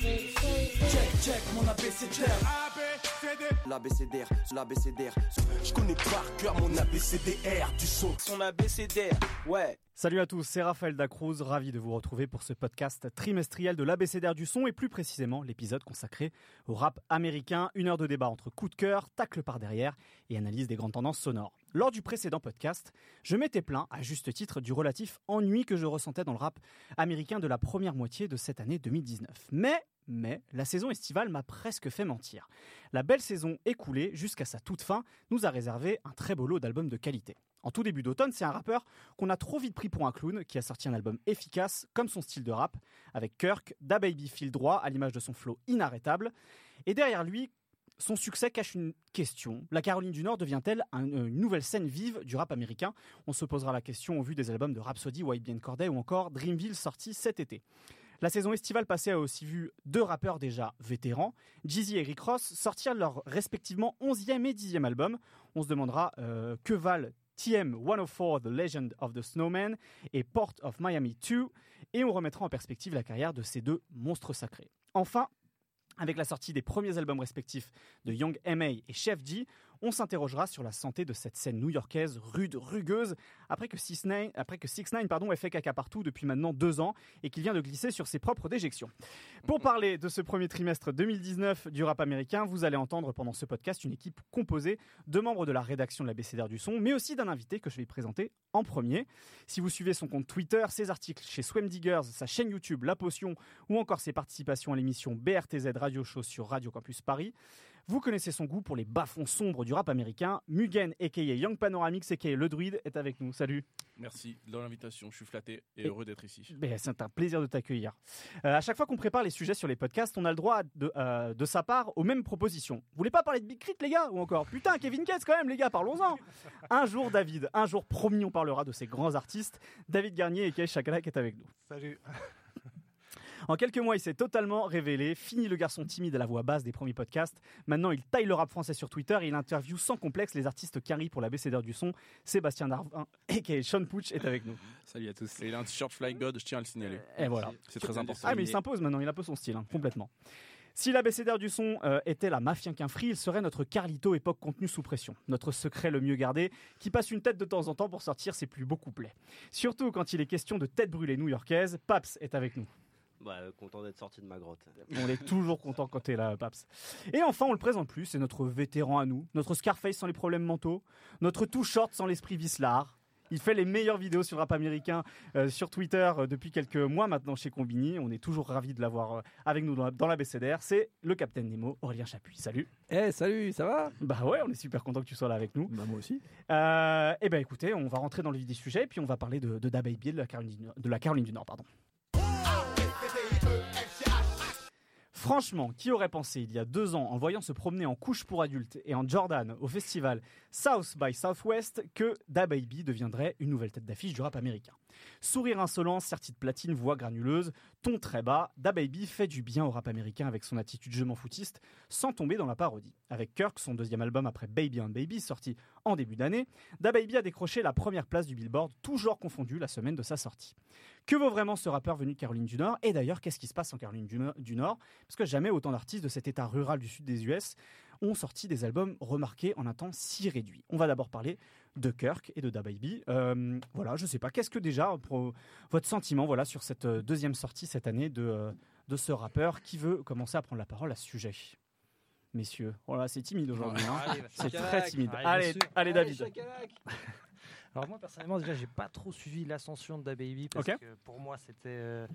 Check, check, mon abécédaire. L'abécédaire, l'abécédaire. Je connais par cœur mon abécédaire du son. Son abécédaire, ouais. Salut à tous, c'est Raphaël Dacruz, ravi de vous retrouver pour ce podcast trimestriel de l'ABCDR du son et plus précisément l'épisode consacré au rap américain, une heure de débat entre coup de cœur, tacle par derrière et analyse des grandes tendances sonores. Lors du précédent podcast, je m'étais plaint, à juste titre, du relatif ennui que je ressentais dans le rap américain de la première moitié de cette année 2019. Mais mais la saison estivale m'a presque fait mentir. La belle saison écoulée jusqu'à sa toute fin nous a réservé un très beau lot d'albums de qualité. En tout début d'automne, c'est un rappeur qu'on a trop vite pris pour un clown qui a sorti un album efficace comme son style de rap, avec Kirk, Da Baby fil droit à l'image de son flow inarrêtable. Et derrière lui, son succès cache une question. La Caroline du Nord devient-elle une nouvelle scène vive du rap américain? On se posera la question au vu des albums de Rhapsody, White Bien Corday ou encore Dreamville sortis cet été. La saison estivale passée a aussi vu deux rappeurs déjà vétérans, Jeezy et Rick Ross, sortir leur respectivement 11e et 10e album. On se demandera euh, que valent TM 104 The Legend of the Snowman et Port of Miami 2 et on remettra en perspective la carrière de ces deux monstres sacrés. Enfin, avec la sortie des premiers albums respectifs de Young M.A. et Chef G, on s'interrogera sur la santé de cette scène new-yorkaise rude, rugueuse, après que 6 9 après que pardon, ait fait caca partout depuis maintenant deux ans et qu'il vient de glisser sur ses propres déjections. Pour parler de ce premier trimestre 2019 du rap américain, vous allez entendre pendant ce podcast une équipe composée de membres de la rédaction de la BCDR du son, mais aussi d'un invité que je vais présenter en premier. Si vous suivez son compte Twitter, ses articles chez Swim Diggers, sa chaîne YouTube La Potion ou encore ses participations à l'émission BRTZ Radio Show sur Radio Campus Paris, vous connaissez son goût pour les bas-fonds sombres du rap américain. Mugen, a.k.a. Young Panoramix, a.k.a. Le Druide, est avec nous. Salut. Merci de l'invitation. Je suis flatté et, heureux d'être ici. Ben, c'est un plaisir de t'accueillir. Euh, à chaque fois qu'on prépare les sujets sur les podcasts, on a le droit de, euh, de sa part aux mêmes propositions. Vous voulez pas parler de Big Crit, les gars Ou encore? Putain, Kevin Cates, quand même, les gars, parlons-en Un jour, David, un jour promis, on parlera de ces grands artistes. David Garnier et Kay Chakalak est avec nous. Salut en quelques mois, il s'est totalement révélé. Fini le garçon timide à la voix basse des premiers podcasts. Maintenant, il taille le rap français sur Twitter et il interviewe sans complexe les artistes carry pour la BCDR du son. Sébastien Darvin, et Sean Puch, est avec nous. Salut à tous. il a un t-shirt Fly God, je tiens à le signaler. Et voilà. C'est très important. Ah, mais il s'impose maintenant, il a un peu son style, hein, complètement. Si la BCDR du son euh, était la mafia qu'un free, il serait notre Carlito époque contenu sous pression. Notre secret le mieux gardé, qui passe une tête de temps en temps pour sortir ses plus beaux couplets. Surtout quand il est question de tête brûlée new-yorkaise, Paps est avec nous. Bah, content d'être sorti de ma grotte. On est toujours content quand t'es là, Paps. Et enfin, on le présente plus, c'est notre vétéran à nous, notre Scarface sans les problèmes mentaux, notre tout short sans l'esprit vicelard. Il fait les meilleures vidéos sur le rap américain euh, sur Twitter euh, depuis quelques mois maintenant chez Combini. On est toujours ravis de l'avoir euh, avec nous dans la, BCDR. C'est le Capitaine Nemo, Aurélien Chapuis. Salut. Eh, salut, ça va? Bah ouais, on est super content que tu sois là avec nous. Bah moi aussi. eh ben écoutez, on va rentrer dans le vif du sujet, puis on va parler de, de Da Baby de la Caroline, de la Caroline du Nord. Pardon. Franchement, qui aurait pensé il y a deux ans, en voyant se promener en couche pour adultes et en Jordan au festival South by Southwest, que Da Baby deviendrait une nouvelle tête d'affiche du rap américain? Sourire insolent, serti de platine, voix granuleuse, ton très bas, Da Baby fait du bien au rap américain avec son attitude je m'en foutiste, sans tomber dans la parodie. Avec Kirk, son deuxième album après Baby and Baby, sorti en début d'année, Da Baby a décroché la première place du Billboard, toujours confondu la semaine de sa sortie. Que vaut vraiment ce rappeur venu de Caroline du Nord? Et d'ailleurs, qu'est-ce qui se passe en Caroline du Nord? Parce que jamais autant d'artistes de cet état rural du sud des US ont sorti des albums remarqués en un temps si réduit. On va d'abord parler de Kirk et de Da Baby. Euh, voilà, je sais pas, qu'est-ce que déjà votre sentiment voilà sur cette euh, deuxième sortie cette année de, euh, de ce rappeur qui veut commencer à prendre la parole à ce sujet? Messieurs, voilà, oh c'est timide aujourd'hui. Hein. c'est très timide. Allez, allez, David. Alors moi personnellement déjà j'ai pas trop suivi l'ascension de Da Baby parce que pour moi c'était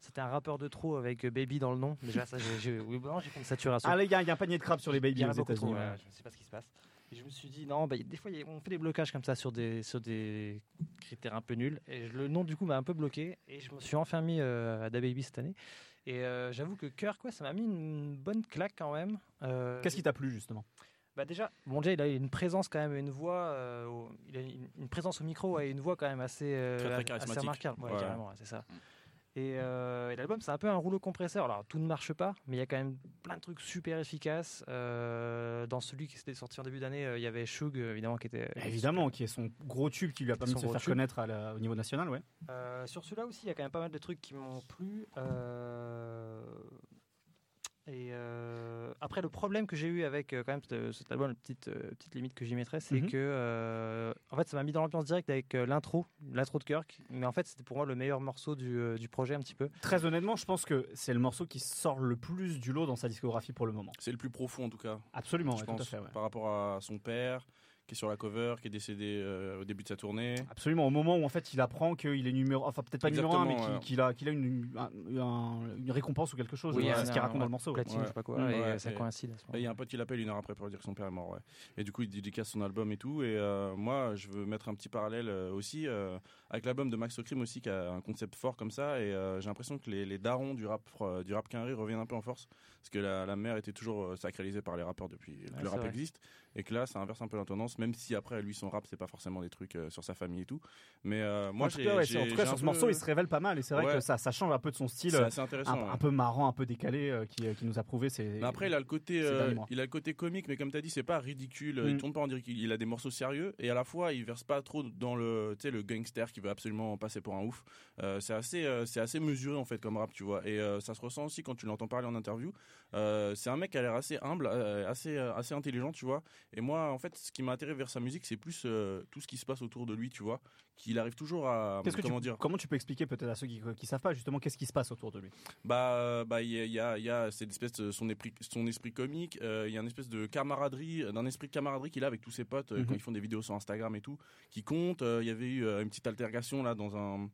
c'était un rappeur de trop avec euh, Baby dans le nom. Déjà, ça, j'ai oui, fait une saturation. Ah, les gars, il y a un panier de crabes sur les Baby aux États-Unis. je ne sais pas ce qui se passe. Et je me suis dit, non, bah, des fois, on fait des blocages comme ça sur des, sur des critères un peu nuls. Et le nom, du coup, m'a un peu bloqué. Et je me suis enfin mis euh, à Da Baby cette année. Et euh, j'avoue que quoi, ça m'a mis une bonne claque quand même. Qu'est-ce qui t'a plu, justement? Bah déjà, bon déjà, il a une présence quand même, une voix, il a une, présence au micro et une voix quand même assez, assez remarquable. Ouais, carrément, c'est ça. Euh, et, l'album, c'est un peu un rouleau compresseur. Alors, tout ne marche pas, mais il y a quand même plein de trucs super efficaces. Euh, dans celui qui s'était sorti en début d'année, euh, il y avait Shug, évidemment, qui était. Évidemment, qui est son gros tube qui lui a permis de se faire connaître au niveau national, ouais. sur celui-là aussi, il y a quand même pas mal de trucs qui m'ont plu. Et euh, après, le problème que j'ai eu avec euh, quand même cet album, la petite, euh, petite limite que j'y mettrais, c'est mhm. que en fait, ça m'a mis dans l'ambiance directe avec l'intro, l'intro de Kirk. Mais en fait, c'était pour moi le meilleur morceau du, du, projet un petit peu. Très honnêtement, je pense que c'est le morceau qui sort le plus du lot dans sa discographie pour le moment. C'est le plus profond en tout cas. Absolument, je pense, tout à fait, par rapport à son père qui est sur la cover, qui est décédé euh, au début de sa tournée. Absolument, au moment où en fait il apprend qu'il est numéro, enfin peut-être pas numéro 1, mais qu'il a, qu'il a une, une, récompense ou quelque chose. Oui, c'est ce qu'il raconte dans le morceau. Platine, je sais pas quoi, et ça coïncide. Il y a un pote qui l'appelle une heure après pour dire que son père est mort. Et du coup, il dédicace son album et tout. Et euh, moi, je veux mettre un petit parallèle euh, aussi avec l'album de Max O'Crim aussi, qui a un concept fort comme ça. Et j'ai l'impression que les, les, darons du rap, du rap quinri reviennent un peu en force. Parce que la, la mère était toujours sacralisée par les rappeurs depuis que le rap existe. Et que là, ça inverse un peu la tendance, même si après, lui, son rap, c'est pas forcément des trucs euh, sur sa famille et tout. Mais euh, moi, j'ai. en tout cas, sur ce morceau, il se révèle pas mal. Et c'est vrai que ça, ça change un peu de son style. C'est intéressant. Un, peu marrant, un peu décalé, euh, qui, qui, nous a prouvé. Mais après, il a le côté, il a le côté comique, mais comme tu as dit, c'est pas ridicule. Il mm. tourne pas en dire qu'il a des morceaux sérieux. Et à la fois, il verse pas trop dans le, le gangster qui veut absolument passer pour un ouf. c'est assez, c'est assez mesuré, en fait, comme rap, tu vois. Et ça se ressent aussi quand tu l'entends parler en interview. c'est un mec qui a l'air assez humble, assez, assez intelligent, tu vois. Et moi, en fait, ce qui m'a attiré vers sa musique, c'est plus euh, tout ce qui se passe autour de lui, tu vois, qu'il arrive toujours à comment dire. Comment tu peux expliquer peut-être à ceux qui, qui savent pas justement qu'est-ce qui se passe autour de lui? Bah, bah, il y a, y a cette espèce de son esprit, son esprit comique. Euh, il y a une espèce de camaraderie, d'un esprit de camaraderie qu'il a avec tous ses potes euh, quand mhm. ils font des vidéos sur Instagram et tout, qui compte. Il y avait eu une petite altercation là dans un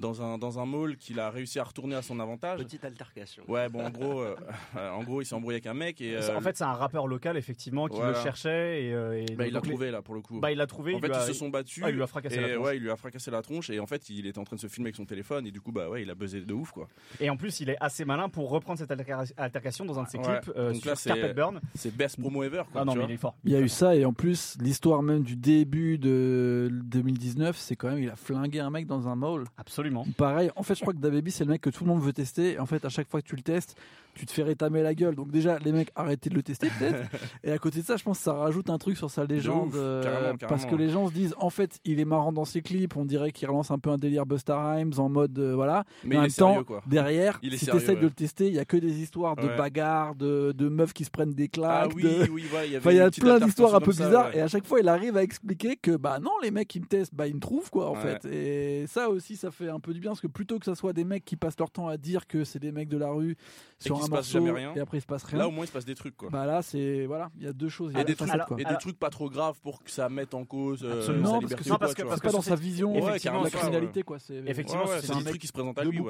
dans un, dans un mall qu'il a réussi à retourner à son avantage. Petite altercation. Ouais, bon, en gros, euh, en gros il s'est embrouillé avec un mec. Et, En fait, c'est un rappeur local, effectivement, qui le cherchait. Et, euh, bah, il l'a trouvé, là, pour le coup. Bah, il l'a trouvé. En fait, ils se sont battus. Ah, il lui a fracassé la tronche. Ouais, il lui a fracassé la tronche. Et en fait, il était en train de se filmer avec son téléphone. Et du coup, bah ouais, il a buzzé de ouf, quoi. Et en plus, il est assez malin pour reprendre cette altercation dans un de ses clips euh, Donc sur Carpet Burn. C'est best promo ever, quoi. Ah non, mais il est fort. Il y a eu ça. Et en plus, l'histoire même du début de 2019, c'est quand même, il a flingué un mec dans un mall. Absolument. Pareil, en fait, je crois que DaBaby, c'est le mec que tout le monde veut tester. En fait, à chaque fois que tu le testes, tu te fais rétamer la gueule. Donc déjà, les mecs, arrêtez de le tester peut-être. et à côté de ça, je pense que ça rajoute un truc sur sa légende. Euh, parce que les gens se disent, en fait, il est marrant dans ses clips. On dirait qu'il relance un peu un délire Buster Rhymes en mode, euh, voilà. Mais, en même temps, derrière, si tu essaies de le tester, il y a que des histoires de bagarres, de, de, meufs qui se prennent des claques. Ah, oui, oui, il y, a plein d'histoires un peu bizarres. Et à chaque fois, il arrive à expliquer que, bah non, les mecs qui me testent, bah ils me trouvent, quoi, en fait. Et ça aussi, ça fait un peu du bien parce que plutôt que ça soit des mecs qui passent leur temps à dire que c'est des mecs de la rue sur un morceau et après il se passe rien. Là au moins il se passe des trucs quoi. Bah là c'est voilà, il y a deux choses. Et, des, trucs, et des trucs pas trop graves pour que ça mette en cause euh, Absolument, sa liberté. parce que, parce que, pas dans sa vision effectivement, la criminalité quoi. Effectivement, c'est un truc qui se présente à lui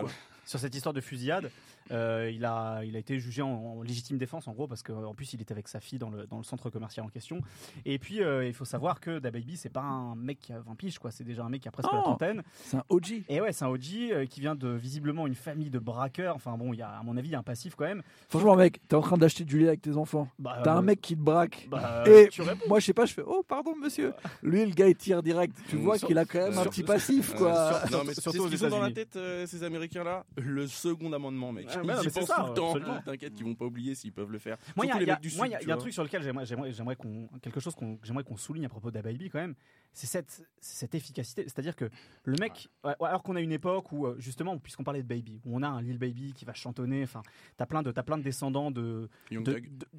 sur cette histoire de fusillade. Euh, il, a, il a été jugé en, légitime défense, en gros, parce qu'en plus, il était avec sa fille dans le, dans le centre commercial en question. Et puis, euh, il faut savoir que DaBaby, c'est pas un mec qui a 20 piges, quoi. C'est déjà un mec qui a presque la trentaine. C'est un OG. Et ouais, c'est un OG euh, qui vient de visiblement une famille de braqueurs. Enfin, bon, il y a, à mon avis, il y a un passif quand même. Franchement, mec, t'es en train d'acheter du lait avec tes enfants. Bah, T'as un mec qui te braque. Bah, et moi, je sais pas, je fais, oh, pardon, monsieur. Lui, le gars, il tire direct. Tu vois qu'il a quand même un petit passif, quoi. non, mais surtout ce qu'ils ont dans la tête, ces Américains-là. Le second amendement, mec. Ah, Ils y pensent tout le temps. T'inquiète qu'ils vont pas oublier s'ils peuvent le faire. Moi, il y, a un truc sur lequel j'aimerais qu'on quelque chose qu'on j'aimerais qu'on souligne à propos d'Ababy quand même. C'est cette cette efficacité. C'est-à-dire que le mec, alors qu'on a une époque où euh, justement, puisqu'on parlait de Baby, où on a un Lil Baby qui va chantonner. Enfin, t'as plein de t'as plein de descendants de,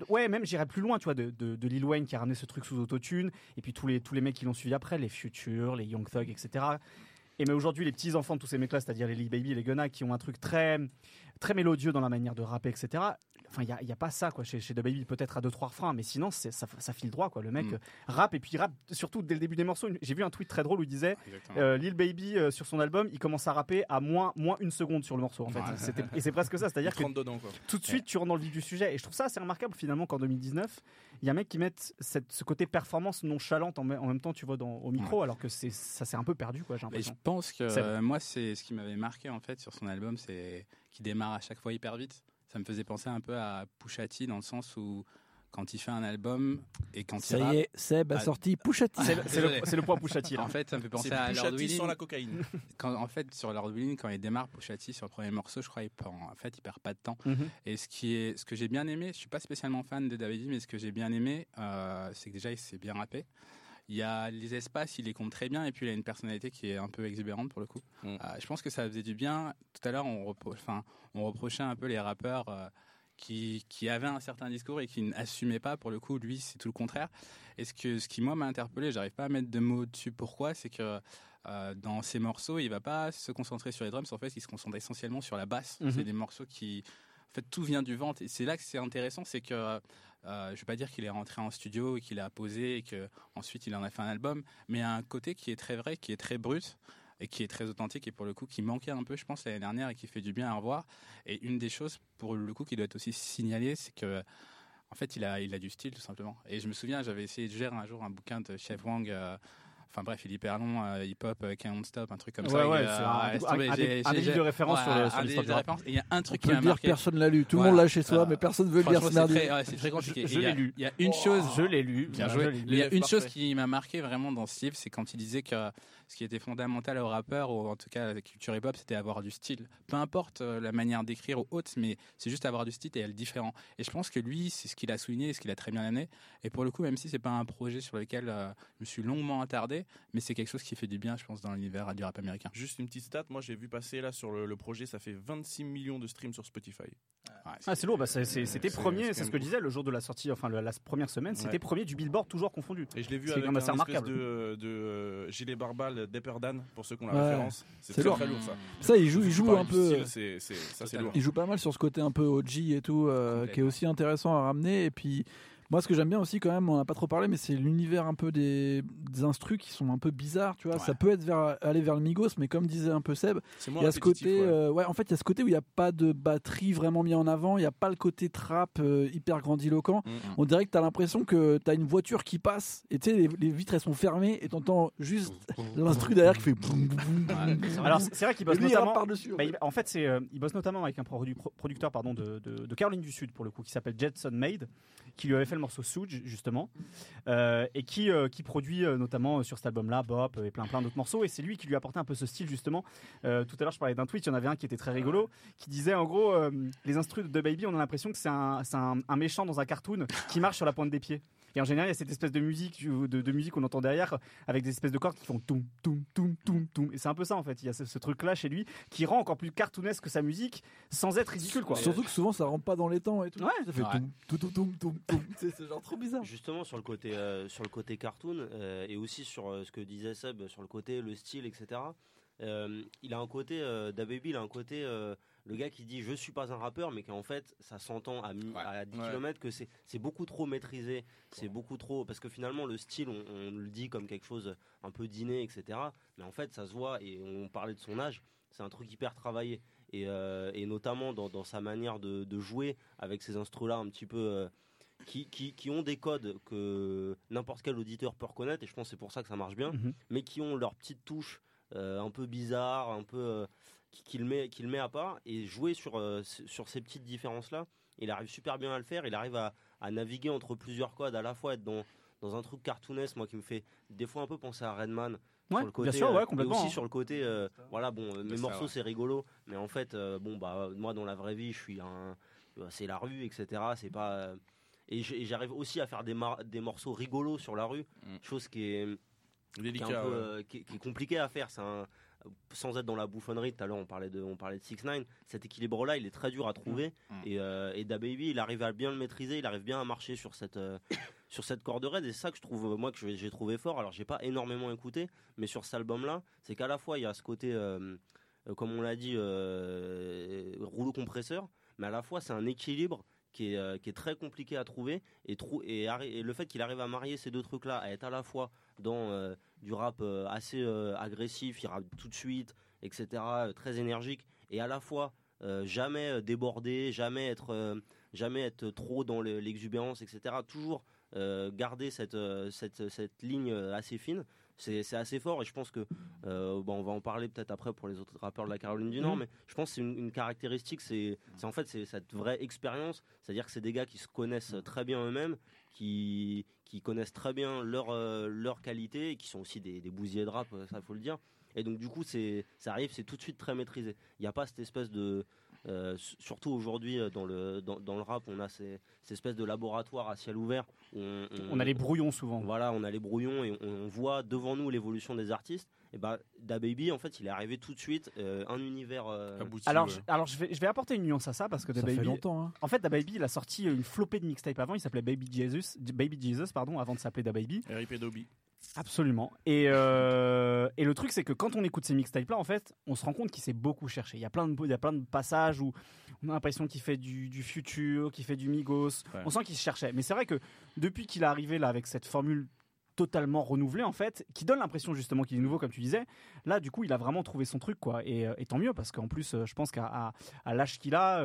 ouais, même j'irais plus loin, tu vois, de, de, Lil Wayne qui a ramené ce truc sous autotune, et puis tous les tous les mecs qui l'ont suivi après, les Futures, les Young Thug, etc. Et mais aujourd'hui, les petits enfants de tous ces mecs-là, c'est-à-dire les Lil Baby, les Gunna, qui ont un truc très très mélodieux dans la manière de rapper, etc. Enfin, il n'y a, pas ça quoi chez, chez The Baby, peut-être à deux trois refrains, mais sinon ça, ça file droit quoi. Le mec mm. rappe et puis il rappe surtout dès le début des morceaux. J'ai vu un tweet très drôle où il disait euh, Lil Baby euh, sur son album, il commence à rapper à moins moins une seconde sur le morceau en fait. Et c'est presque ça, c'est-à-dire que tout de suite tu rentres dans le vif du sujet. Et je trouve ça assez remarquable finalement qu'en 2019, il y a un mec qui met cette, ce côté performance nonchalante en, en même temps, tu vois, dans, au micro, alors que c'est ça s'est un peu perdu quoi. J'ai l'impression. Je pense que moi c'est ce qui m'avait marqué en fait sur son album, c'est qui démarre à chaque fois hyper vite. Ça me faisait penser un peu à Pushati dans le sens où quand il fait un album et quand ça il y est, Seb a sorti Pushati. C'est le, le, point Pushati. En fait, ça me fait penser à Lord Willing. sans la cocaïne. Quand, en fait, sur Lord Willing, quand il démarre Pushati sur le premier morceau, je crois, il en fait, il perd pas de temps. Mhm. Et ce qui est, ce que j'ai bien aimé, je suis pas spécialement fan de David, mais ce que j'ai bien aimé, euh, c'est que déjà il s'est bien rappé. Il y a les espaces, il les compte très bien et puis il a une personnalité qui est un peu exubérante pour le coup. Mm. Euh, je pense que ça faisait du bien. Tout à l'heure, on, reprochait un peu les rappeurs. Euh, qui, qui avait un certain discours et qui n'assumait pas. Pour le coup, lui, c'est tout le contraire. Et ce, que, ce qui, moi, m'a interpellé, j'arrive pas à mettre de mots dessus pourquoi, c'est que euh, dans ces morceaux, il va pas se concentrer sur les drums, en fait, il se concentre essentiellement sur la basse. Mhm. C'est des morceaux qui. En fait, tout vient du ventre. Et c'est là que c'est intéressant, c'est que. Euh, je vais pas dire qu'il est rentré en studio et qu'il a posé et qu'ensuite il en a fait un album, mais il y a un côté qui est très vrai, qui est très brut et qui est très authentique et pour le coup qui manquait un peu, je pense, l'année dernière et qui fait du bien à revoir. Et une des choses pour le coup qui doit être aussi signalée, c'est que en fait, il a, il a du style tout simplement. Et je me souviens, j'avais essayé de gérer un jour un bouquin de Chef Wang. Euh, Enfin bref, il est hyper long, euh, hip-hop, euh, Can't Stop, un truc comme ça. Ouais, c'est un, un, des livres de référence sur, l'histoire du rap. Il y a un truc qui m'a marqué. Personne l'a lu. Tout le monde l'a chez soi, mais personne ne veut lire ce merdier. C'est très compliqué. Je l'ai lu. Il y a une chose. Je l'ai lu. Il y a une chose qui m'a marqué vraiment dans ce livre, c'est quand il disait que ce qui était fondamental au rappeur, ou en tout cas à la culture hip-hop, c'était avoir du style. Peu importe euh, la manière d'écrire ou autre, mais c'est juste avoir du style et être différent. Et je pense que lui, c'est ce qu'il a souligné, ce qu'il a très bien amené. Et pour le coup, même si c'est pas un projet sur lequel je me suis longuement attardé, mais c'est quelque chose qui fait du bien, je pense, dans l'univers du rap américain. Juste une petite stat, moi j'ai vu passer là sur le, projet, ça fait 26 millions de streams sur Spotify. ah, c'est lourd, bah, c'était premier, c'est ce que je disais le jour de la sortie, enfin la, première semaine, c'était premier du Billboard toujours confondu. Et je l'ai vu avec un espèce de, de euh, gilet barbal d'Epperdan pour ceux qui ont la référence. C'est lourd. Très lourd ça. Ça, il joue, il joue un peu. ça, lourd. Il joue pas mal sur ce côté un peu OG et tout, euh, qui est aussi intéressant à ramener. Et puis moi, ce que j'aime bien aussi, quand même, on n'a pas trop parlé, mais c'est l'univers un peu des, des instrus qui sont un peu bizarres, tu vois. Ça peut être vers, aller vers le Migos, mais comme disait un peu Seb, il y a ce côté, euh, ouais. en fait, il y a ce côté où il n'y a pas de batterie vraiment mis en avant, il n'y a pas le côté trap euh, hyper grandiloquent. Mm, mm. On dirait que tu as l'impression que tu as une voiture qui passe, et tu sais, les, vitres elles sont fermées, et t'entends juste l'instru derrière qui fait. Alors, c'est vrai qu'il bosse notamment. Bah, en fait, c'est, euh, il bosse notamment avec un producteur pardon, de, de, de Caroline du Sud, pour le coup, qui s'appelle Jetson Made, qui lui avait fait le morceau Suge justement euh, et qui euh, qui produit euh, notamment sur cet album-là Bop et plein plein d'autres morceaux et c'est lui qui lui a apporté un peu ce style justement. tout à l'heure je parlais d'un tweet, il y en avait un qui était très rigolo qui disait en gros les instrus de Baby on a l'impression que c'est un, un méchant dans un cartoon qui marche sur la pointe des pieds. Et en général, il y a cette espèce de musique, de, de musique qu'on entend derrière, avec des espèces de cordes qui font toum, toum, toum, toum, toum. Et c'est un peu ça, en fait. Il y a ce, truc-là chez lui qui rend encore plus cartoonesque que sa musique, sans être ridicule, quoi. Surtout que souvent, ça rentre pas dans les temps et tout. Ouais, ça fait toum, toum, toum, toum, C'est genre trop bizarre. Justement, sur le côté, euh, sur le côté cartoon, euh, et aussi sur euh, ce que disait Seb, sur le côté, le style, etc. il a un côté, DaBaby, il a un côté le gars qui dit je suis pas un rappeur, mais qu'en fait ça s'entend à, à 10 km que c'est beaucoup trop maîtrisé, c'est beaucoup trop parce que finalement le style on, le dit comme quelque chose un peu dîné etc. Mais en fait ça se voit et on parlait de son âge, c'est un truc hyper travaillé et, euh, notamment dans, sa manière de, jouer avec ces instruments là un petit peu euh, qui, qui, ont des codes que n'importe quel auditeur peut reconnaître et je pense c'est pour ça que ça marche bien, mm-hmm. mais qui ont leur petite touche euh, un peu bizarre, un peu qu'il met, qu'il met à part et jouer sur, euh, sur ces petites différences-là. Il arrive super bien à le faire. Il arrive à, naviguer entre plusieurs codes, à la fois être dans, dans un truc cartoonesque, moi qui me fait des fois un peu penser à Redman. sur le côté, bien sûr, ouais, complètement. Et aussi sur le côté, euh, voilà, bon, mes morceaux c'est rigolo, mais en fait, euh, bon, bah, moi dans la vraie vie, je suis un, c'est la rue, etc. C'est pas, et j'arrive aussi à faire des, des morceaux rigolos sur la rue, mm. chose qui est, Délicat, qui est, compliqué à faire. C'est un, sans être dans la bouffonnerie, tout à l'heure on parlait de on parlait de 6 9 cet équilibre là, il est très dur à trouver mmh. Mmh. et euh, et DaBaby, il arrive à bien le maîtriser, il arrive bien à marcher sur cette euh, sur cette corde raide et c'est ça que je trouve moi que j'ai trouvé fort. Alors j'ai pas énormément écouté, mais sur cet album là, c'est qu'à la fois il y a ce côté euh, comme on l'a dit rouleau compresseur, mais à la fois c'est un équilibre qui est, qui est, très compliqué à trouver et, et, et le fait qu'il arrive à marier ces deux trucs là, à être à la fois dans du rap euh, assez euh, agressif, il rappe tout de suite, etc., euh, très énergique, et à la fois jamais déborder, jamais être, jamais être trop dans l'exubérance, etc. Toujours garder cette, cette, cette, ligne assez fine. C'est assez fort et je pense que bon, on va en parler peut-être après pour les autres rappeurs de la Caroline du Nord, mmh. mais je pense que c'est une, caractéristique, c'est en fait c'est cette vraie expérience, c'est-à-dire que c'est des gars qui se connaissent très bien eux-mêmes, qui, qui connaissent très bien leur, euh, leur qualité et qui sont aussi des, des bousiers de rap, euh, ça faut le dire. Et donc du coup, c'est, ça arrive, c'est tout de suite très maîtrisé. Il n'y a pas cette espèce de, euh, surtout aujourd'hui dans le dans, dans, le rap, on a ces, ces, espèces de laboratoires à ciel ouvert. on, on, a les brouillons souvent. Voilà, on a les brouillons et on, voit devant nous l'évolution des artistes. Et bah, Da Baby, en fait, il est arrivé tout de suite, un univers. alors, je, alors je vais, je vais apporter une nuance à ça parce que Da Baby. Fait longtemps. Hein. En fait, Da Baby, il a sorti une flopée de mixtapes avant. Il s'appelait Baby Jesus, Baby Jesus, pardon, avant de s'appeler Da Baby. R.I.P. Dobby. Absolument. Et, euh, et le truc, c'est que quand on écoute ces mixtapes-là, en fait, on se rend compte qu'il s'est beaucoup cherché. Il y a plein de, il y a plein de passages où on a l'impression qu'il fait du, du futur, qu'il fait du Migos. On sent qu'il se cherchait. Mais c'est vrai que depuis qu'il est arrivé là avec cette formule totalement renouvelée en fait, qui donne l'impression justement qu'il est nouveau comme tu disais. Là, du coup, il a vraiment trouvé son truc quoi. Et, euh, tant mieux parce qu'en plus, euh, je pense qu'à à, l'âge qu'il a,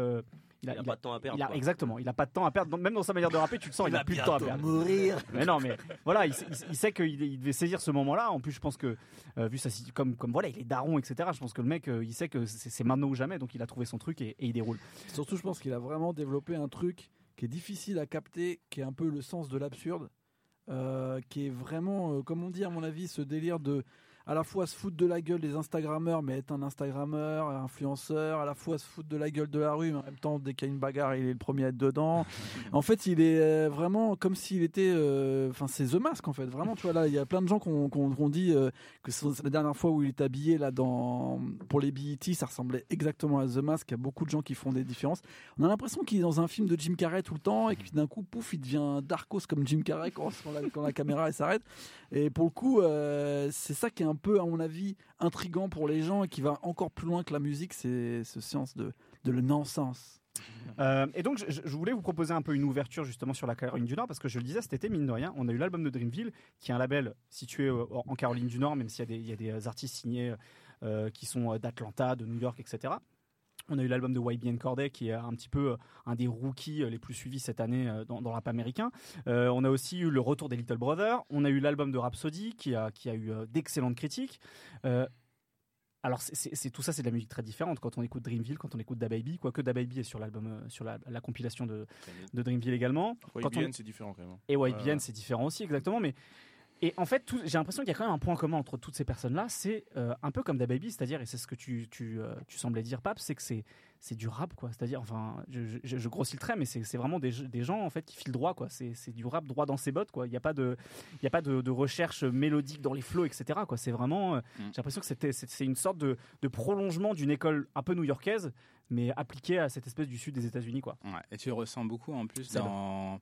il a, pas de temps à perdre. exactement, il a pas de temps à perdre. Même dans sa manière de rapper, tu le sens, il, a plus de temps à perdre. mourir. Mais non, mais voilà, il, sait qu'il devait saisir ce moment-là. En plus, je pense que euh, vu ça, comme comme voilà, il est daron, etc. Je pense que le mec, euh, il sait que c'est maintenant ou jamais, donc il a trouvé son truc et, il déroule. Surtout, je pense qu'il a vraiment développé un truc qui est difficile à capter, qui est un peu le sens de l'absurde, euh, qui est vraiment, comment dire, à mon avis, ce délire de à la fois se foutre de la gueule des Instagrammeurs, mais être un Instagrammeur, un influenceur, à la fois se foutre de la gueule de la rue, mais en même temps, dès qu'il y a une bagarre, il est le premier à être dedans. en fait, il est euh, vraiment comme s'il était. Euh, enfin, c'est The Mask, en fait. Vraiment, tu vois, là, il y a plein de gens qui ont dit euh, que c'est la dernière fois où il est habillé là, dans, pour les BET, ça ressemblait exactement à The Mask. Il y a beaucoup de gens qui font des différences. On a l'impression qu'il est dans un film de Jim Carrey tout le temps et puis d'un coup, pouf, il devient Darkos comme Jim Carrey quand, la, quand la caméra s'arrête. Et pour le coup, c'est ça qui est un peu, à mon avis, intrigant pour les gens et qui va encore plus loin que la musique, c'est ce science de, le non-sens. Euh, et donc, je, voulais vous proposer un peu une ouverture justement sur la Caroline du Nord, parce que je le disais cet été, mine de rien, on a eu l'album de Dreamville, qui est un label situé euh, en Caroline du Nord, même s'il y, y, a des artistes signés euh, qui sont d'Atlanta, de New York, etc. On a eu l'album de YBN Corday qui est un petit peu euh, un des rookies euh, les plus suivis cette année euh, dans, le rap américain. on a aussi eu le retour des Little Brothers. On a eu l'album de Rhapsody qui a, qui a eu d'excellentes critiques. alors c'est tout ça, c'est de la musique très différente quand on écoute Dreamville, quand on écoute Da Baby, quoique Da Baby est sur l'album, sur la, compilation de, de Dreamville également. YBN c'est différent quand même. Et YBN c'est différent aussi exactement, mais et en fait, j'ai l'impression qu'il y a quand même un point commun entre toutes ces personnes-là. C'est euh, un peu comme Da Baby, c'est-à-dire, et c'est ce que tu, tu, euh, tu, semblais dire, Pape, c'est que c'est, c'est du rap, quoi. C'est-à-dire, enfin, je, je, grossis le trait, mais c'est, vraiment des, des, gens en fait qui filent droit, quoi. C'est, du rap droit dans ses bottes, quoi. Il n'y a pas de, y a pas de, de, recherche mélodique dans les flots, etc. Quoi. C'est vraiment, euh, mm. j'ai l'impression que c'était, c'est, une sorte de, de prolongement d'une école un peu new-yorkaise, mais appliquée à cette espèce du sud des États-Unis, quoi. Ouais, et tu le ressens beaucoup en plus dans.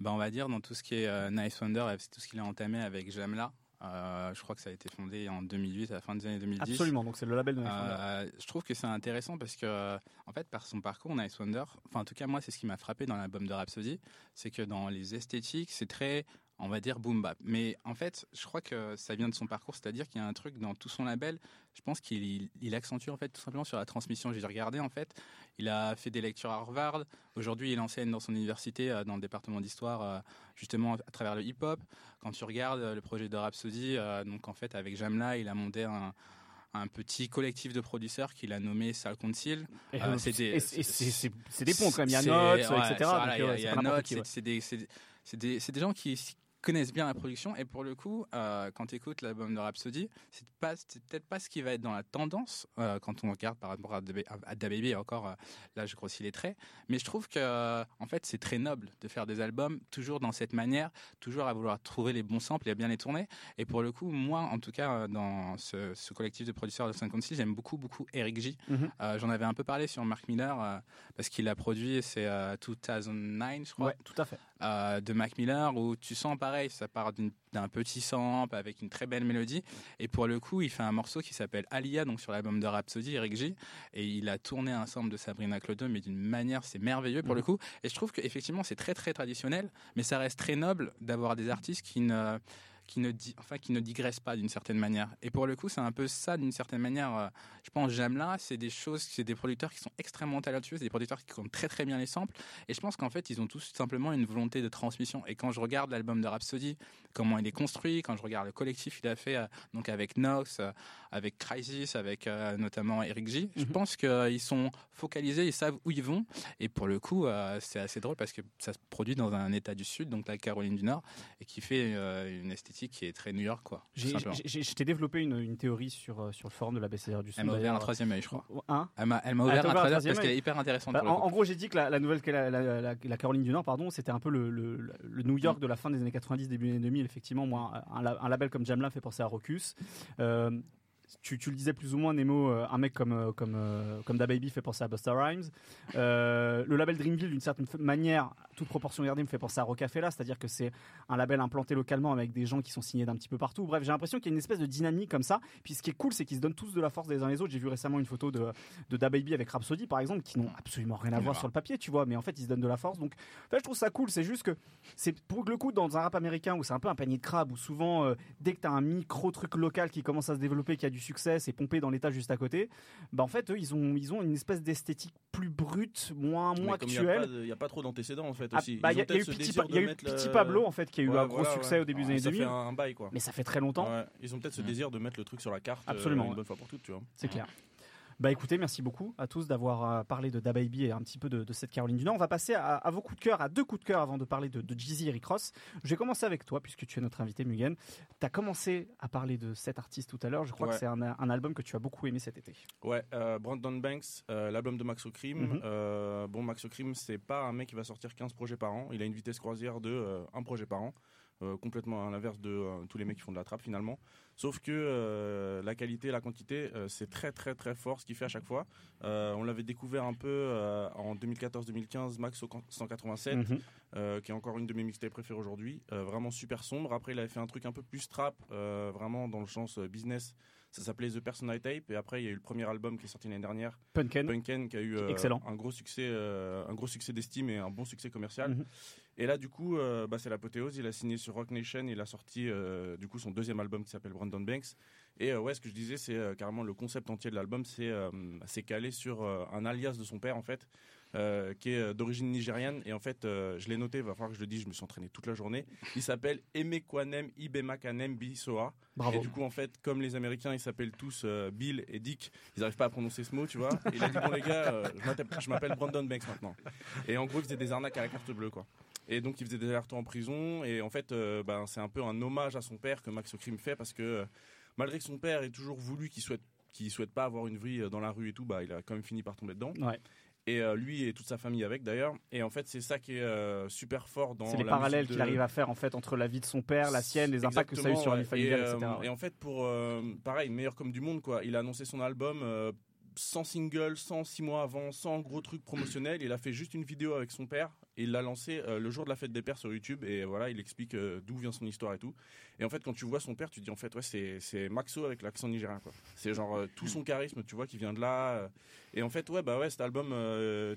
Bah, on va dire dans tout ce qui est euh, Nice Wonder, tout ce qu'il a entamé avec Jamla. Euh, je crois que ça a été fondé en 2008, à la fin des années 2010. Absolument, donc c'est le label de Nice Wonder. Euh, je trouve que c'est intéressant parce que, en fait, par son parcours, Nice Wonder, enfin, en tout cas, moi, c'est ce qui m'a frappé dans l'album de Rhapsody, c'est que dans les esthétiques, c'est très on va dire boom bap. Mais en fait, je crois que ça vient de son parcours, c'est-à-dire qu'il y a un truc dans tout son label. Je pense qu'il il accentue en fait tout simplement sur la transmission. J'ai regardé en fait, il a fait des lectures à Harvard. Aujourd'hui, il enseigne dans son université euh, dans le département d'histoire, euh, justement à travers le hip-hop. Quand tu regardes euh, le projet de Rhapsody, donc en fait avec Jamla, il a monté un un petit collectif de producteurs qu'il a nommé Sal Concile. c'est des, des ponts quand même. Il y a Notes, etc. il y a, Notes, c'est des, des, gens qui, connaissent bien la production et pour le coup, euh, quand tu écoutes l'album de Rhapsody, c'est pas, peut-être pas ce qui va être dans la tendance euh, quand on regarde par rapport à, Da Baby. Encore, euh, là, je grossis les traits, mais je trouve que en fait, c'est très noble de faire des albums toujours dans cette manière, toujours à vouloir trouver les bons samples et à bien les tourner. Et pour le coup, moi, en tout cas, dans ce, collectif de producteurs de 56, j'aime beaucoup, beaucoup Eric J. Mhm. J'en avais un peu parlé sur Mark Miller parce qu'il a produit, c'est 2009, je crois. Ouais, tout à fait. De Mac Miller où tu sens pareil ça part d'un petit sample avec une très belle mélodie. Et pour le coup, il fait un morceau qui s'appelle Alia, donc sur l'album de Rhapsody, Eric J. Et il a tourné un sample de Sabrina Clodo, mais d'une manière, c'est merveilleux pour le mhm. coup. Et je trouve qu'effectivement, c'est très très traditionnel, mais ça reste très noble d'avoir des artistes qui ne qui ne, dit, enfin, qui ne digresse pas d'une certaine manière. Et pour le coup, c'est un peu ça d'une certaine manière. Euh, je pense Jamla, c'est des choses, c'est des producteurs qui sont extrêmement talentueux, c'est des producteurs qui comptent très très bien les samples. Et je pense qu'en fait, ils ont tous simplement une volonté de transmission. Et quand je regarde l'album de Rhapsody, comment il est construit, quand je regarde le collectif qu'il a fait, euh, donc avec Nox, euh, avec Crisis, avec notamment Eric J, je mhm. pense qu'ils sont focalisés, ils savent où ils vont. Et pour le coup, c'est assez drôle parce que ça se produit dans un état du Sud, donc la Caroline du Nord, et qui fait une esthétique qui est très New York, quoi. Je t'ai développé une, une, théorie sur, euh, sur le forum de la BCR du son. Elle m'a ouvert un troisième œil, je crois. Hein elle m'a ouvert un troisième parce qu'elle est hyper intéressante. Bah, en, gros, j'ai dit que la, nouvelle, la, la, la, Caroline du Nord, pardon, c'était un peu le, le, New York de la fin des années 90, début des années 2000. Effectivement, moi, un, label comme Jamla fait penser à Rocus. Euh, tu, tu, le disais plus ou moins, Nemo, euh, un mec comme euh, comme euh, comme Da Baby fait penser à Busta Rhymes. le label Dreamville, d'une certaine manière, toute proportion gardée, me fait penser à Rocafella, c'est-à-dire que c'est un label implanté localement avec des gens qui sont signés d'un petit peu partout. Bref, j'ai l'impression qu'il y a une espèce de dynamique comme ça. Puis ce qui est cool, c'est qu'ils se donnent tous de la force les uns les autres. J'ai vu récemment une photo de de Da Baby avec Rhapsody, par exemple, qui n'ont absolument rien à voir sur le papier, tu vois. Mais en fait, ils se donnent de la force. Donc, en fait, je trouve ça cool. C'est juste que c'est pour le coup dans un rap américain où c'est un peu un panier de crabes, où souvent dès que tu as un micro truc local qui commence à se développer, qui a du succès, c'est pompé dans l'état juste à côté. Bah en fait, eux, ils ont, ils ont une espèce d'esthétique plus brute, moins, moins actuelle. Il n'y a, pas trop d'antécédents en fait ah, aussi. Bah, il y a, eu Petit, Pablo en fait qui a eu un gros succès au début des années 2000. Ça fait un, bail quoi. Mais ça fait très longtemps. Ils ont peut-être ce désir de mettre le truc sur la carte. Absolument. Euh, une bonne fois pour toutes, tu vois. C'est clair. Bah écoutez, merci beaucoup à tous d'avoir euh, parlé de Da Baby et un petit peu de, cette Caroline du Nord. On va passer à, vos coups de cœur, à deux coups de cœur avant de parler de, de Jeezy et Rick Ross. Je vais commencer avec toi puisque tu es notre invité Mugen. Tu as commencé à parler de cet artiste tout à l'heure. Je crois que c'est un, album que tu as beaucoup aimé cet été. Ouais, euh, Brandon Banks, euh, l'album de Max O'Crim. Mhm. bon, Max O'Crim, c'est pas un mec qui va sortir 15 projets par an. Il a une vitesse croisière de un projet par an. Complètement à l'inverse de tous les mecs qui font de la trappe finalement. Sauf que euh, la qualité et la quantité, c'est très très très fort ce qu'il fait à chaque fois. on l'avait découvert un peu en 2014-2015, Max 187, mhm. qui est encore une de mes mixtapes préférées aujourd'hui. vraiment super sombre. Après, il avait fait un truc un peu plus trap, vraiment dans le sens business. Ça s'appelait The Personal Tape. Et après, il y a eu le premier album qui est sorti l'année dernière, Punken, Punken qui a eu un gros succès, un gros succès d'estime et un bon succès commercial. Mhm. Et là, du coup, euh, bah, c'est l'apothéose. Il a signé sur Rock Nation. Il a sorti euh, du coup son deuxième album qui s'appelle Brandon Banks. Et euh, ouais, ce que je disais, c'est carrément le concept entier de l'album. C'est calé sur un alias de son père en fait. Qui est d'origine nigériane et en fait je l'ai noté, il va falloir que je le dise, je me suis entraîné toute la journée. Il s'appelle Emekwanem Ibemakanem Bisoa. Bravo. Et du coup en fait, comme les Américains ils s'appellent tous Bill et Dick, ils n'arrivent pas à prononcer ce mot, tu vois. Et il a dit bon les gars, je m'appelle Brandon Banks maintenant. Et en gros il faisait des arnaques à la carte bleue quoi. Et donc il faisait des allers en prison. Et en fait, euh, ben, c'est un peu un hommage à son père que Max O'Crim fait parce que euh, malgré que son père ait toujours voulu qu'il souhaite qu'il souhaite pas avoir une vie euh, dans la rue et tout, bah il a quand même fini par tomber dedans. Et lui et toute sa famille avec d'ailleurs. Et en fait, c'est ça qui est super fort dans. C'est les parallèles qu'il arrive à faire en fait entre la vie de son père, la sienne, les impacts que ça a eu sur la vie familiale, etc. Et en fait, pour pareil, meilleur comme du monde quoi. Il a annoncé son album sans single, sans six mois avant, sans gros truc promotionnel. Il a fait juste une vidéo avec son père et il l'a lancé euh, le jour de la fête des pères sur YouTube et voilà, il explique euh, d'où vient son histoire et tout. Et en fait, quand tu vois son père, tu dis en fait, ouais, c'est, c'est Maxo avec l'accent nigérien quoi. C'est genre euh, tout son charisme, tu vois, qui vient de là. et en fait, ouais, bah ouais, cet album,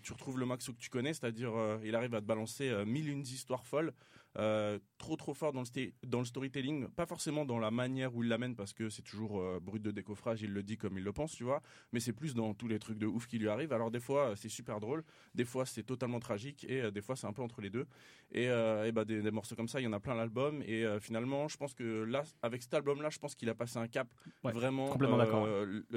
tu retrouves le Maxo que tu connais, c'est-à-dire il arrive à te balancer mille une histoires folles. Euh, trop trop fort dans le, dans le storytelling, pas forcément dans la manière où il l'amène parce que c'est toujours euh, brut de décoffrage, il le dit comme il le pense, tu vois, mais c'est plus dans tous les trucs de ouf qui lui arrivent. Alors des fois c'est super drôle, des fois c'est totalement tragique et euh, des fois c'est un peu entre les deux. Et, et bah, des, morceaux comme ça, il y en a plein l'album et finalement je pense que là, avec cet album là, je pense qu'il a passé un cap vraiment. Complètement d'accord.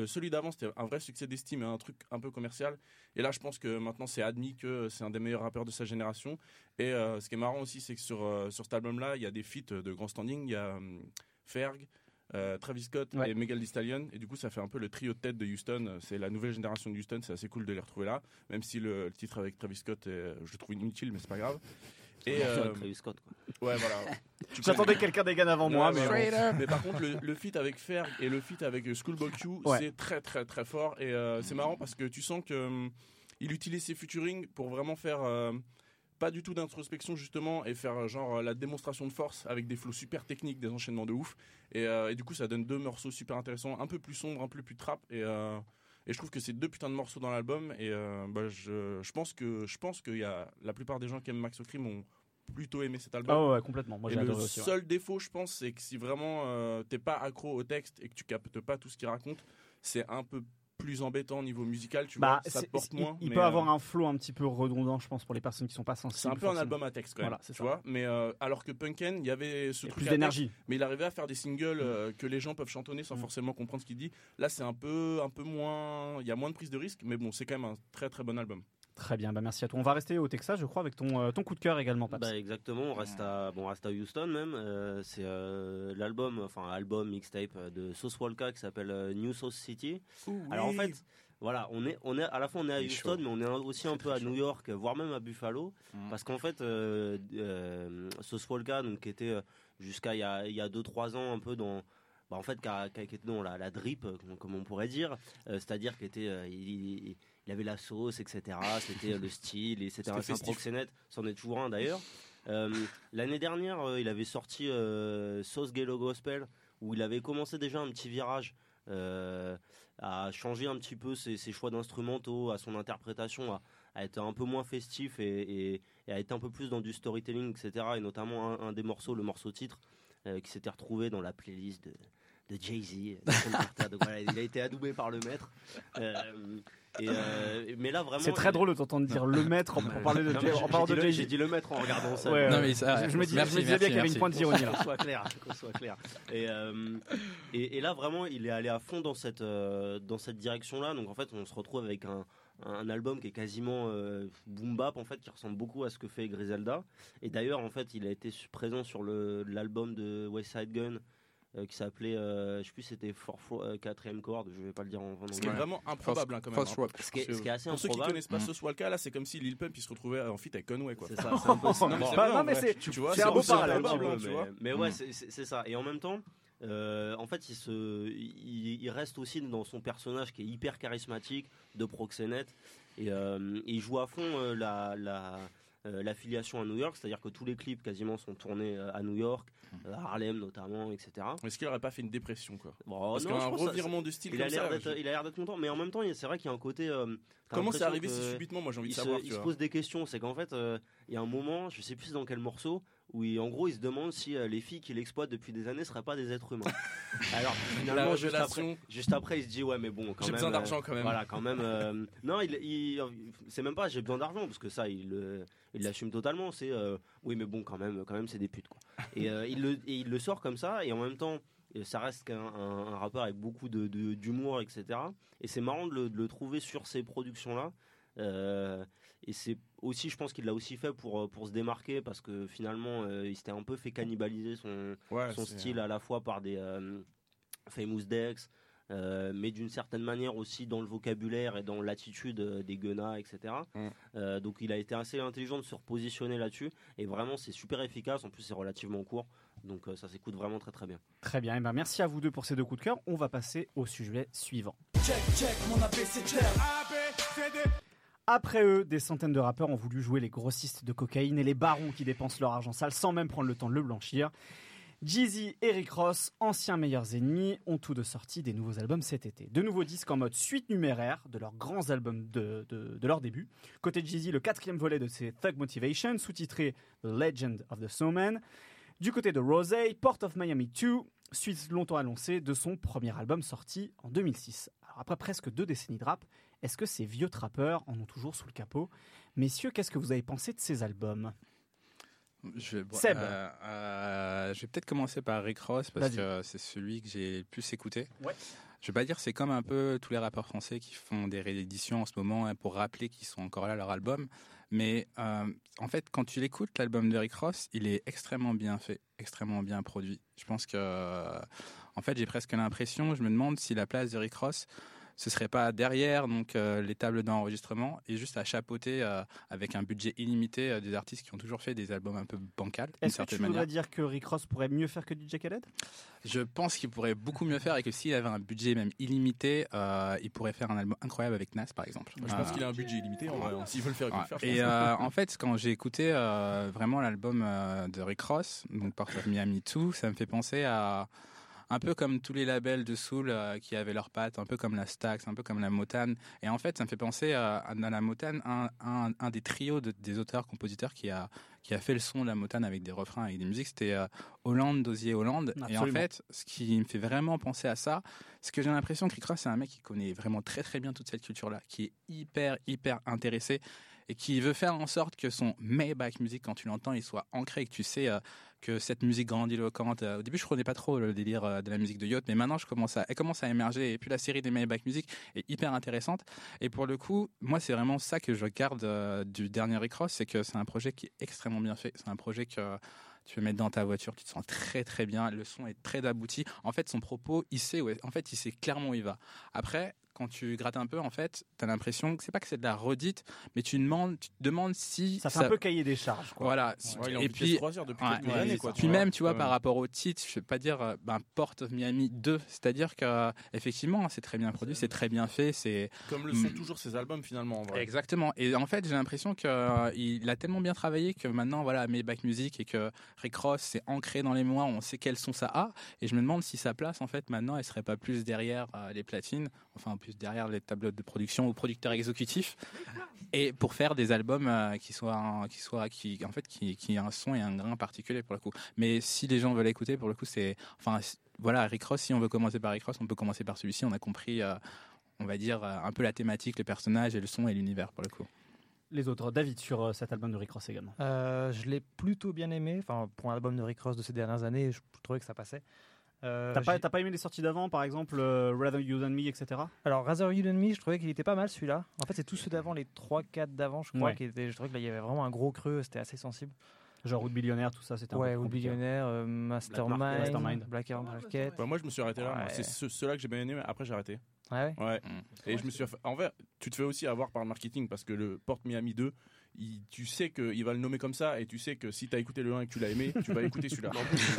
celui d'avant c'était un vrai succès d'estime et un truc un peu commercial. Et là je pense que maintenant c'est admis que c'est un des meilleurs rappeurs de sa génération. Et ce qui est marrant aussi c'est que sur euh, sur, cet album-là, il y a des feats de grand standing. Il y a hum, Ferg, euh, Travis Scott et Megal Thee Stallion. Et du coup ça fait un peu le trio de tête de Houston. C'est la nouvelle génération de Houston. C'est assez cool de les retrouver là. Même si le, titre avec Travis Scott je le trouve inutile mais c'est pas grave. Et euh, Travis Scott quoi. ouais voilà. J'attendais quelqu'un des avant moi mais, mais par contre le, le feat avec Ferg et le feat avec Schoolboy Q c'est très très très fort. Et c'est marrant parce que tu sens que hum, il utilise ses featuring pour vraiment faire pas du tout d'introspection justement et faire genre la démonstration de force avec des flots super techniques, des enchaînements de ouf. Et, euh, du coup, ça donne deux morceaux super intéressants, un peu plus sombres, un peu plus trap. Et, euh, et je trouve que c'est deux putains de morceaux dans l'album. Et euh, bah, je, je, pense que je pense qu'il y a la plupart des gens qui aiment Max O'Crim ont plutôt aimé cet album. Ah ouais, complètement. Moi, le seul défaut, je pense, c'est que si vraiment t'es pas accro au texte et que tu captes pas tout ce qu'il raconte, c'est un peu plus embêtant au niveau musical, tu bah, vois, ça porte moins. Il, peut avoir euh, un flow un petit peu redondant, je pense, pour les personnes qui sont pas sensibles. C'est un peu un album à texte quand même, tu vois. Mais euh, alors que Punken, il y avait ce truc plus d'énergie, mais il arrivait à faire des singles euh, que les gens peuvent chantonner sans mm. forcément comprendre ce qu'il dit. Là, c'est un peu, un peu moins, il y a moins de prise de risque, mais bon, c'est quand même un très très bon album. Très bien, bah merci à toi. On va rester au Texas, je crois, avec ton, euh, ton coup de cœur également, Bah exactement, on reste à, bon, reste à Houston même. Euh, c'est euh, l'album, enfin album, mixtape de Sauce Walka qui s'appelle New Sauce City. Alors en fait, voilà, on est, on est à la fois on est à Houston, mais on est aussi un peu à New York, voire même à Buffalo, mm. parce qu'en fait, Sauce Walka, donc qui était jusqu'à il y a 2-3 ans un peu dans bah, en fait, qui, a, été dans la, drip, comme, on pourrait dire, c'est-à-dire qu'il était, il, avait la sauce, etc. C'était le style, etc. C'est un proxénète, c'en est toujours un d'ailleurs. L'année dernière, il avait sorti Sauce Gelo Gospel, où il avait commencé déjà un petit virage à changer un petit peu ses, choix d'instrumentaux, à son interprétation, à, être un peu moins festif et, à être un peu plus dans du storytelling, etc. Et notamment un, des morceaux, le morceau titre, euh, qui s'était retrouvé dans la playlist de, de Jay-Z. il a été adoubé par le maître. Euh, euh, mais là vraiment. C'est très drôle de t'entendre dire le maître en, parlant de, Jay-Z. J'ai dit le maître en regardant ça. je, me, disais bien qu'il y avait une pointe d'ironie là. Qu'on soit clair, soit clair. Et, et, là vraiment, il est allé à fond dans cette dans cette direction-là. Donc en fait, on se retrouve avec un un album qui est quasiment euh, boom bap en fait qui ressemble beaucoup à ce que fait Griselda et d'ailleurs en fait il a été présent sur le l'album de West Side Gun euh, qui s'appelait euh, je sais plus c'était 4 quatrième corde je vais pas le dire en ce qui est vraiment improbable hein, quand même hein. ce, qui est, ce qui est assez pour ceux qui connaissent pas ce soit le cas là c'est comme si Lil Pump il se retrouvait en feat avec Conway quoi. C'est ça c'est un peu non, mais c'est tu vois c'est un beau parallèle mais ouais mm. c'est ça. Et en même temps euh, en fait, il, se, il, reste aussi dans son personnage qui est hyper charismatique, de proxénète, et, euh, il joue à fond euh, la, la l'affiliation à New York, c'est-à-dire que tous les clips quasiment sont tournés à New York, à Harlem notamment, etc. Est-ce qu'il n'aurait pas fait une dépression quoi? Parce qu'un revirement de style il a l'air d'être, il a l'air d'être content, mais en même temps, c'est vrai qu'il y a un côté. Comment c'est arrivé si subitement? Moi, j'ai envie de savoir. il se pose des questions. C'est qu'en fait, il y a un moment, je sais plus dans quel morceau, où en gros il se demande si euh, les filles qu'il exploite depuis des années ne seraient pas des êtres humains. Alors finalement juste après, juste après, il se dit ouais mais bon quand j'ai besoin d'argent quand même. Voilà quand même. Euh, non il, c'est même pas j'ai besoin d'argent parce que ça il il l'assume totalement. C'est euh, oui mais bon quand même quand même c'est des putes quoi. Et il le il le sort comme ça et en même temps ça reste un, un, rappeur avec beaucoup de, d'humour etc. Et c'est marrant de le, de le, trouver sur ces productions là. Euh, et c'est aussi, je pense qu'il l'a aussi fait pour, euh, pour se démarquer parce que finalement, euh, il s'était un peu fait cannibaliser son, son style à la fois par des Famous Dex, mais d'une certaine manière aussi dans le vocabulaire et dans l'attitude des gunas, etc. Mm. donc il a été assez intelligent de se repositionner là-dessus et vraiment c'est super efficace. En plus c'est relativement court, donc ça s'écoute vraiment très très bien. Très bien, et ben merci à vous deux pour ces deux coups de cœur. On va passer au sujet suivant. Check, check, mon après eux, des centaines de rappeurs ont voulu jouer les grossistes de cocaïne et les barons qui dépensent leur argent sale sans même prendre le temps de le blanchir. Jeezy et Rick Ross, anciens meilleurs ennemis, ont tous deux sorti des nouveaux albums cet été. De nouveaux disques en mode suite numéraire de leurs grands albums de, leur début. Côté Jeezy, le quatrième volet de ses Thug Motivation, sous-titré The Legend of the Snowman. Du côté de Rose, Port of Miami 2, suite longtemps annoncée de son premier album sorti en 2006. Alors après presque deux décennies de rap, est-ce que ces vieux trappeurs en ont toujours sous le capot? Messieurs, qu'est-ce que vous avez pensé de ces albums? Je, Seb. Euh, euh, je vais peut-être commencer par Rick Ross parce que c'est celui que j'ai le plus écouté. Ouais. Je vais pas dire c'est comme un peu tous les rappeurs français qui font des rééditions en ce moment hein, pour rappeler qu'ils sont encore là leur album. Mais euh, en fait, quand tu l'écoutes, l'album de Rick Ross, il est extrêmement bien fait, extrêmement bien produit. Je pense que, en fait, j'ai presque l'impression, je me demande si la place de Rick Ross ce serait pas derrière donc euh, les tables d'enregistrement et juste à chapeauter euh, avec un budget illimité euh, des artistes qui ont toujours fait des albums un peu bancals. Est-ce que tu voudrais dire que Rick Ross pourrait mieux faire que DJ Khaled? Je pense qu'il pourrait beaucoup mieux faire et que s'il avait un budget même illimité, il pourrait faire un album incroyable avec Nas par exemple. je pense qu'il a un budget illimité. S'il veut le faire, il peut le faire. Et en fait, quand j'ai écouté vraiment l'album de Rick Ross, donc Port of Miami 2, ça me fait penser à un peu comme tous les labels de soul euh, qui avaient leurs pattes, un peu comme la Stax, un peu comme la Motane. Et en fait, ça me fait penser à, à la Motane, un, un, des trios des auteurs-compositeurs qui a, qui a fait le son de la Motane avec des refrains, avec des musiques, c'était euh, Hollande, Dosier, Hollande. Et en fait, ce qui me fait vraiment penser à ça, c'est que j'ai l'impression que Rick Ross, c'est un mec qui connaît vraiment très très bien toute cette culture-là, qui est hyper hyper intéressé et qui veut faire en sorte que son Maybach music, quand tu l'entends, il soit ancré et que tu sais euh, que cette musique grandiloquente. Euh, au début, je connais pas trop le délire euh, de la musique de yacht, mais maintenant, je commence à, elle commence à émerger. Et puis, la série des Maybach Music est hyper intéressante. Et pour le coup, moi, c'est vraiment ça que je garde du dernier Rick c'est que c'est un projet qui est extrêmement bien fait. C'est un projet que tu peux mettre dans ta voiture, tu te sens très très bien, le son est très abouti. En fait, son propos, il sait, ouais, en fait, il sait clairement où il va. Après, quand tu grattes un peu, en fait, tu as l'impression que c'est pas que c'est de la redite, mais tu demandes, tu te demandes si. Ça fait un peu cahier des charges. Quoi. Voilà. et puis, puis même, tu vois, par rapport au titre, je vais pas dire euh, ben, Port of Miami 2, c'est-à-dire que effectivement, c'est très bien produit, c'est très bien fait, c'est comme le sont mm. toujours ses albums finalement. En vrai. Exactement. Et en fait, j'ai l'impression qu'il euh, a tellement bien travaillé que maintenant, voilà, Maybach Music et que Rick Ross s'est ancré dans les mois, on sait quels sont ça a, et je me demande si sa place, en fait, maintenant, elle serait pas plus derrière euh, les platines, enfin plus derrière les tableaux de production ou producteurs exécutifs, et pour faire des albums qui soient, qui soient, qui, en fait, qui, qui un son et un grain particulier pour le coup. Mais si les gens veulent écouter, pour le coup, c'est, enfin, voilà, Rick Ross. Si on veut commencer par Rick Ross, on peut commencer par celui-ci. On a compris, euh, on va dire, euh, un peu la thématique, le personnage et le son et l'univers pour le coup. Les autres, David, sur euh, cet album de Rick Ross également. je l'ai plutôt bien aimé. Enfin, pour un album de Rick Ross de ces dernières années, je trouvais que ça passait. Euh, T'as pas, pas, aimé les sorties d'avant, par exemple Rather You Than Me, etc. Alors Rather You Than Me, je trouvais qu'il était pas mal celui-là. En fait, c'est tous ceux d'avant, les 3-4 d'avant, je crois. Qui je trouvais qu'il y avait vraiment un gros creux, c'était assez sensible. Genre Route Billionnaire, tout ça, c'était Ouais, Route Billionnaire, euh, Mastermind, Mastermind, Black Market. moi, je me suis arrêté là. C'est ceux-là que j'ai bien aimé, mais après, j'ai arrêté. ouais. Ouais. Mm. Et je me suis. En fait, tu te fais aussi avoir par le marketing parce que le Port Miami 2, tu sais qu'il va le nommer comme ça et tu sais que si t'as écouté le 1 et que tu l'as aimé, tu vas écouter celui-là.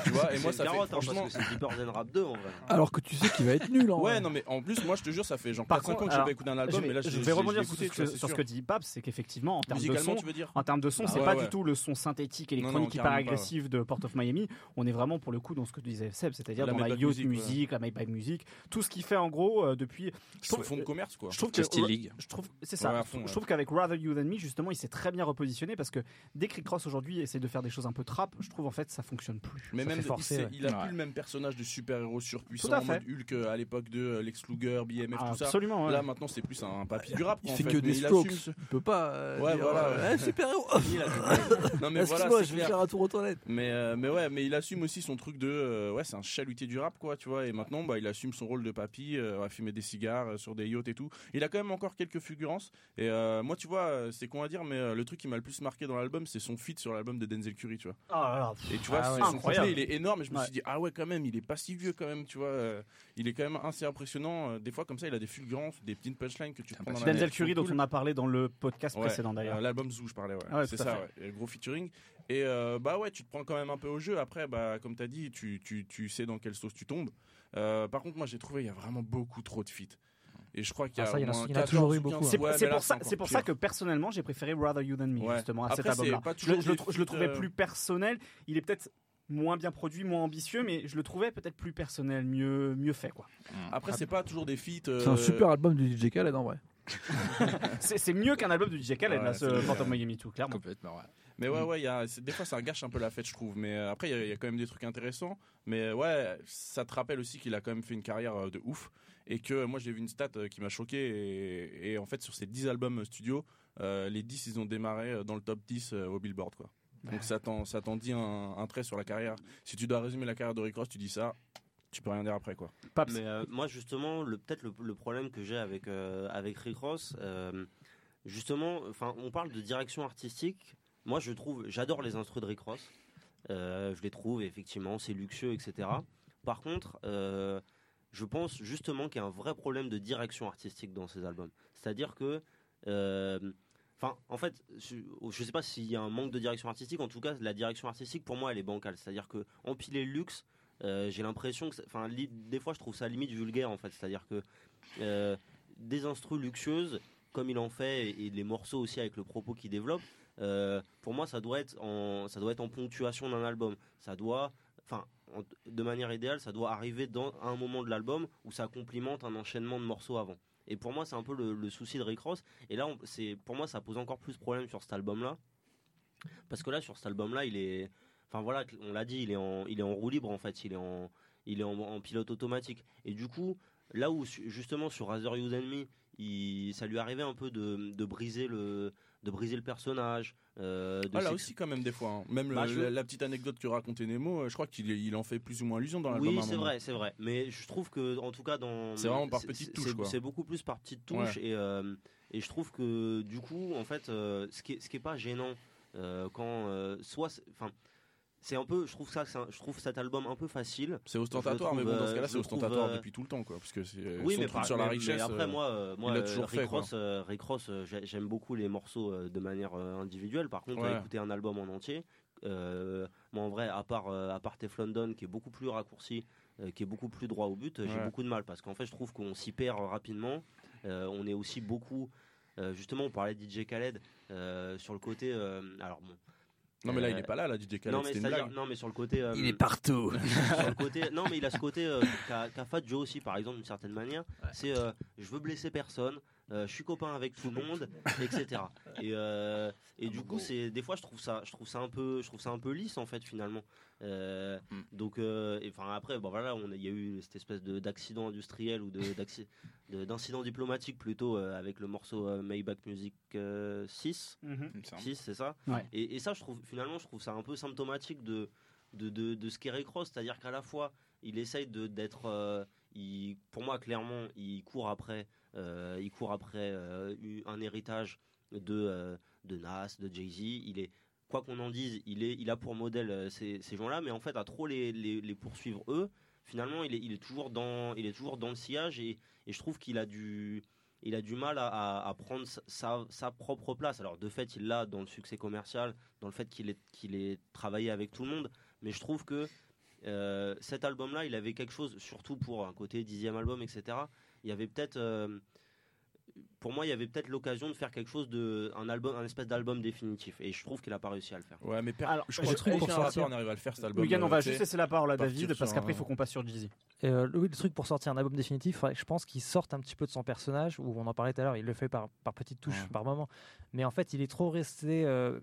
tu vois, et moi ça fait hein, franchement c'est Rap 2 en vrai. Alors que tu sais qu'il va être nul en Ouais, non mais en plus moi je te jure ça fait genre Par 5 ans que j'ai pas écouté un album mais là je vais rebondir sur, ce que dit Paps, c'est qu'effectivement en termes de son en termes de son, c'est pas du tout le son synthétique électronique hyper agressif de Port of Miami, on est vraiment pour le coup dans ce que disait Seb, c'est-à-dire dans la youth music, la Maybach music, tout ce qui fait en gros euh, depuis je fond de commerce quoi. Je trouve que je trouve c'est ça. Je trouve qu'avec Rather You Than Me justement, il s'est très bien repositionné parce que dès que Rick Ross aujourd'hui essaie de faire des choses un peu trap, je trouve en fait ça fonctionne plus. Mais même il, a plus le même personnage de super-héros surpuissant en mode Hulk euh, à l'époque de euh, Lex Luger, BMF, tout ça. Absolument. Là maintenant c'est plus un papy du rap. Il fait que des strokes. Il peut pas. Euh, ouais, voilà. super-héros. non mais voilà. Moi, je vais faire un tour aux toilettes. Mais mais ouais, mais il assume aussi son truc de ouais, c'est un chalutier du rap quoi, tu vois. Et maintenant bah il assume son rôle de papy, à fumer des cigares sur des yachts et tout. Il a quand même encore quelques fulgurances. Et moi tu vois, c'est con à dire, mais le truc qui m'a le plus marqué dans l'album, c'est son feat sur l'album de Denzel Curry, tu vois. Ah, et tu vois, ah son couplet, il est énorme. Et je me suis dit, ah ouais, quand même, il est pas si vieux quand même, tu vois. Euh, il est quand même assez impressionnant. Euh, des fois, comme ça, il a des fulgurances, des petites punchlines que tu prends dans Denzel Curry, dont on a parlé dans le podcast précédent d'ailleurs. Euh, l'album Zoo, je parlais, ouais. Ah c'est ça, ouais. gros featuring. Et bah ouais, tu te prends quand même un peu au jeu. Après, bah, comme tu as dit, tu, tu, tu sais dans quelle sauce tu tombes. par contre, moi, j'ai trouvé, il y a vraiment beaucoup trop de feats. Et je crois qu'il y a, ah, il y a, toujours eu beaucoup. C'est pour, ça, pour ça que personnellement j'ai préféré Rather You Than Me justement à cet album-là. Je, je, le trouvais euh, plus personnel. Il est peut-être moins bien produit, moins ambitieux, mais je le trouvais peut-être plus personnel, mieux, mieux fait quoi. Après, c'est pas toujours des feats. C'est un euh, super album du DJ Khaled en vrai. c'est mieux qu'un album de DJ Khaled là, ce Phantom Miami 2, clairement. Complètement, ouais. Mais ouais, ouais, y a, des fois ça gâche un peu la fête, je trouve. Mais euh, après, il y, a quand même des trucs intéressants. Mais ouais, ça te rappelle aussi qu'il a quand même fait une carrière de ouf et que moi j'ai vu une stat euh, qui m'a choqué et, en fait sur ces 10 albums studio euh, les 10 ils ont démarré euh, dans le top 10 au Billboard quoi. Donc ça t'en dit un, trait sur la carrière. Si tu dois résumer la carrière de Rick Ross, tu dis ça, tu peux rien dire après quoi. Mais moi justement, le peut-être le, problème que j'ai avec avec Rick Ross, justement, enfin on parle de direction artistique. Moi je trouve, j'adore les instrus de Rick Ross. je les trouve effectivement, c'est luxueux, etc. Par contre, je pense justement qu'il y a un vrai problème de direction artistique dans ces albums. C'est-à-dire que, euh, enfin, en fait, je ne sais pas s'il y a un manque de direction artistique. En tout cas, la direction artistique, pour moi, elle est bancale. C'est-à-dire que empiler le luxe, euh, j'ai l'impression que, enfin, des fois, je trouve ça limite vulgaire, en fait. C'est-à-dire que euh, des instrus luxueuses, comme il en fait, et, les morceaux aussi avec le propos qu'il développe, pour moi, ça doit être en, ça doit être en ponctuation d'un album. Ça doit, enfin, de manière idéale, ça doit arriver dans à un moment de l'album où ça complimente un enchaînement de morceaux avant. Et pour moi, c'est un peu le, souci de Rick Ross. Et là, c'est pour moi, ça pose encore plus de problèmes sur cet album-là, parce que là, sur cet album-là, il est, enfin voilà, on l'a dit, il est en, il est en roue libre en fait, il est en, il est en, pilote automatique. Et du coup, là où justement sur Razor You Enemy, il, ça lui arrivait un peu de briser le, de briser le personnage. Euh, ah, là aussi quand même des fois. Hein. Même bah, la, petite anecdote que racontait Nemo, euh, je crois qu'il il en fait plus ou moins allusion dans l'album. Oui, c'est vrai, c'est vrai. Mais je trouve que en tout cas dans c'est vraiment par petites touches. C'est beaucoup plus par petites touches et euh, et je trouve que du coup en fait ce qui est, ce qui est pas gênant quand soit enfin c'est un peu, je trouve ça, je trouve cet album un peu facile. C'est ostentatoire, mais bon, dans ce cas-là, c'est ostentatoire depuis tout le temps, quoi, parce que c'est oui, mais sur la richesse. après, moi, moi, Rick Ross, Rick Ross j'aime beaucoup les morceaux de manière individuelle. Par contre, écouter un album en entier, moi en vrai, à part à part qui est beaucoup plus raccourci, qui est beaucoup plus droit au but, j'ai beaucoup de mal parce qu'en fait, je trouve qu'on s'y perd rapidement. on est aussi beaucoup justement, on parlait de DJ Khaled sur le côté. alors bon, non mais là il est pas là, là DJ Khaled. Non mais, non mais sur le côté. Euh, il est partout. sur le côté, non mais il a ce côté euh, qu'a Fat Joe aussi par exemple d'une certaine manière. C'est euh, je veux blesser personne, je suis copain avec tout le monde, etc. Et, et du coup c'est des fois je trouve ça je trouve ça un peu je trouve ça un peu lisse en fait finalement. Euh, mm. Donc, euh, enfin après, bon voilà, il y a eu cette espèce d'accident industriel ou d'incident diplomatique plutôt euh, avec le morceau Maybach Music 6 mm-hmm. 6 c'est ça. Et, ça, je trouve finalement, je trouve ça un peu symptomatique de de, de, ce qu'est Rick Ross, c'est-à-dire qu'à la fois, il essaye d'être, pour moi clairement, il court après, il court après un héritage de de Nas, de Jay Z. Il est quoi qu'on en dise, il, est, il a pour modèle euh, ces, gens-là, mais en fait, à trop les, les, poursuivre eux, finalement, il est, il est, toujours, dans, il est toujours dans le sillage et, et je trouve qu'il a du, il a du mal à, prendre sa, sa, propre place. Alors, de fait, il l'a dans le succès commercial, dans le fait qu'il ait, qu'il travaillé avec tout le monde, mais je trouve que euh, cet album-là, il avait quelque chose, surtout pour un côté dixième album, etc. Il y avait peut-être. Euh, pour moi, il y avait peut-être l'occasion de faire quelque chose de un album, un espèce d'album définitif. Et je trouve qu'il a pas réussi à le faire. Ouais, mais alors, je crois que pour sortir, on arrive à le faire cet album. on va juste laisser la parole à David parce qu'après il faut qu'on passe sur Jeezy. Euh, le, truc pour sortir un album définitif, je pense qu'il sorte un petit peu de son personnage. Où on en parlait tout à l'heure, il le fait par par petites touches, par moment. Mais en fait, il est trop resté. Euh, euh,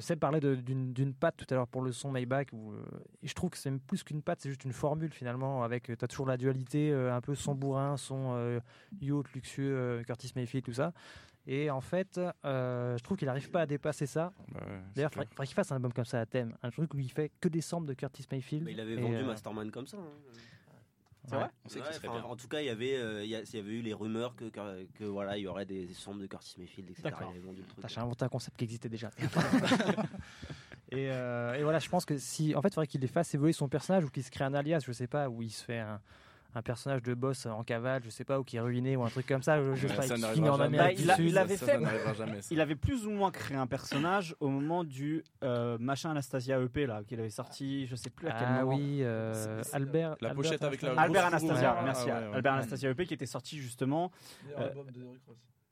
Seb parlait d'une patte tout à l'heure pour le son Maybach. Où, euh, et je trouve que c'est plus qu'une patte, c'est juste une formule finalement. Avec, euh, tu as toujours la dualité, un peu son bourrin, son yacht luxueux, Curtis Mayfield, tout ça. Et en fait, je trouve qu'il n'arrive pas à dépasser ça. D'ailleurs, il faudrait, qu'il fasse un album comme ça à thème. Un truc où il fait que des samples de Curtis Mayfield. Mais il avait vendu Masterman comme ça. Hein. C'est vrai En tout cas, il y avait, euh, il y, avait eu les rumeurs que, que, voilà, il y aurait des, des de Curtis Mayfield, etc. T'as inventé un concept qui existait déjà. et, euh, et, voilà, je pense que si, en fait, il faudrait qu'il fasse évoluer son personnage ou qu'il se crée un alias, je sais pas, où il se fait un un personnage de boss en cavale, je sais pas, ou qui est ruiné ou un truc comme ça. Je sais pas, il, avait fait, il avait plus ou moins créé un personnage au moment du euh, machin Anastasia EP là, qu'il avait sorti, je sais plus à quel ah moment. oui, euh, Albert. La pochette avec la. Albert Anastasia, merci. Albert Anastasia EP qui était sorti justement.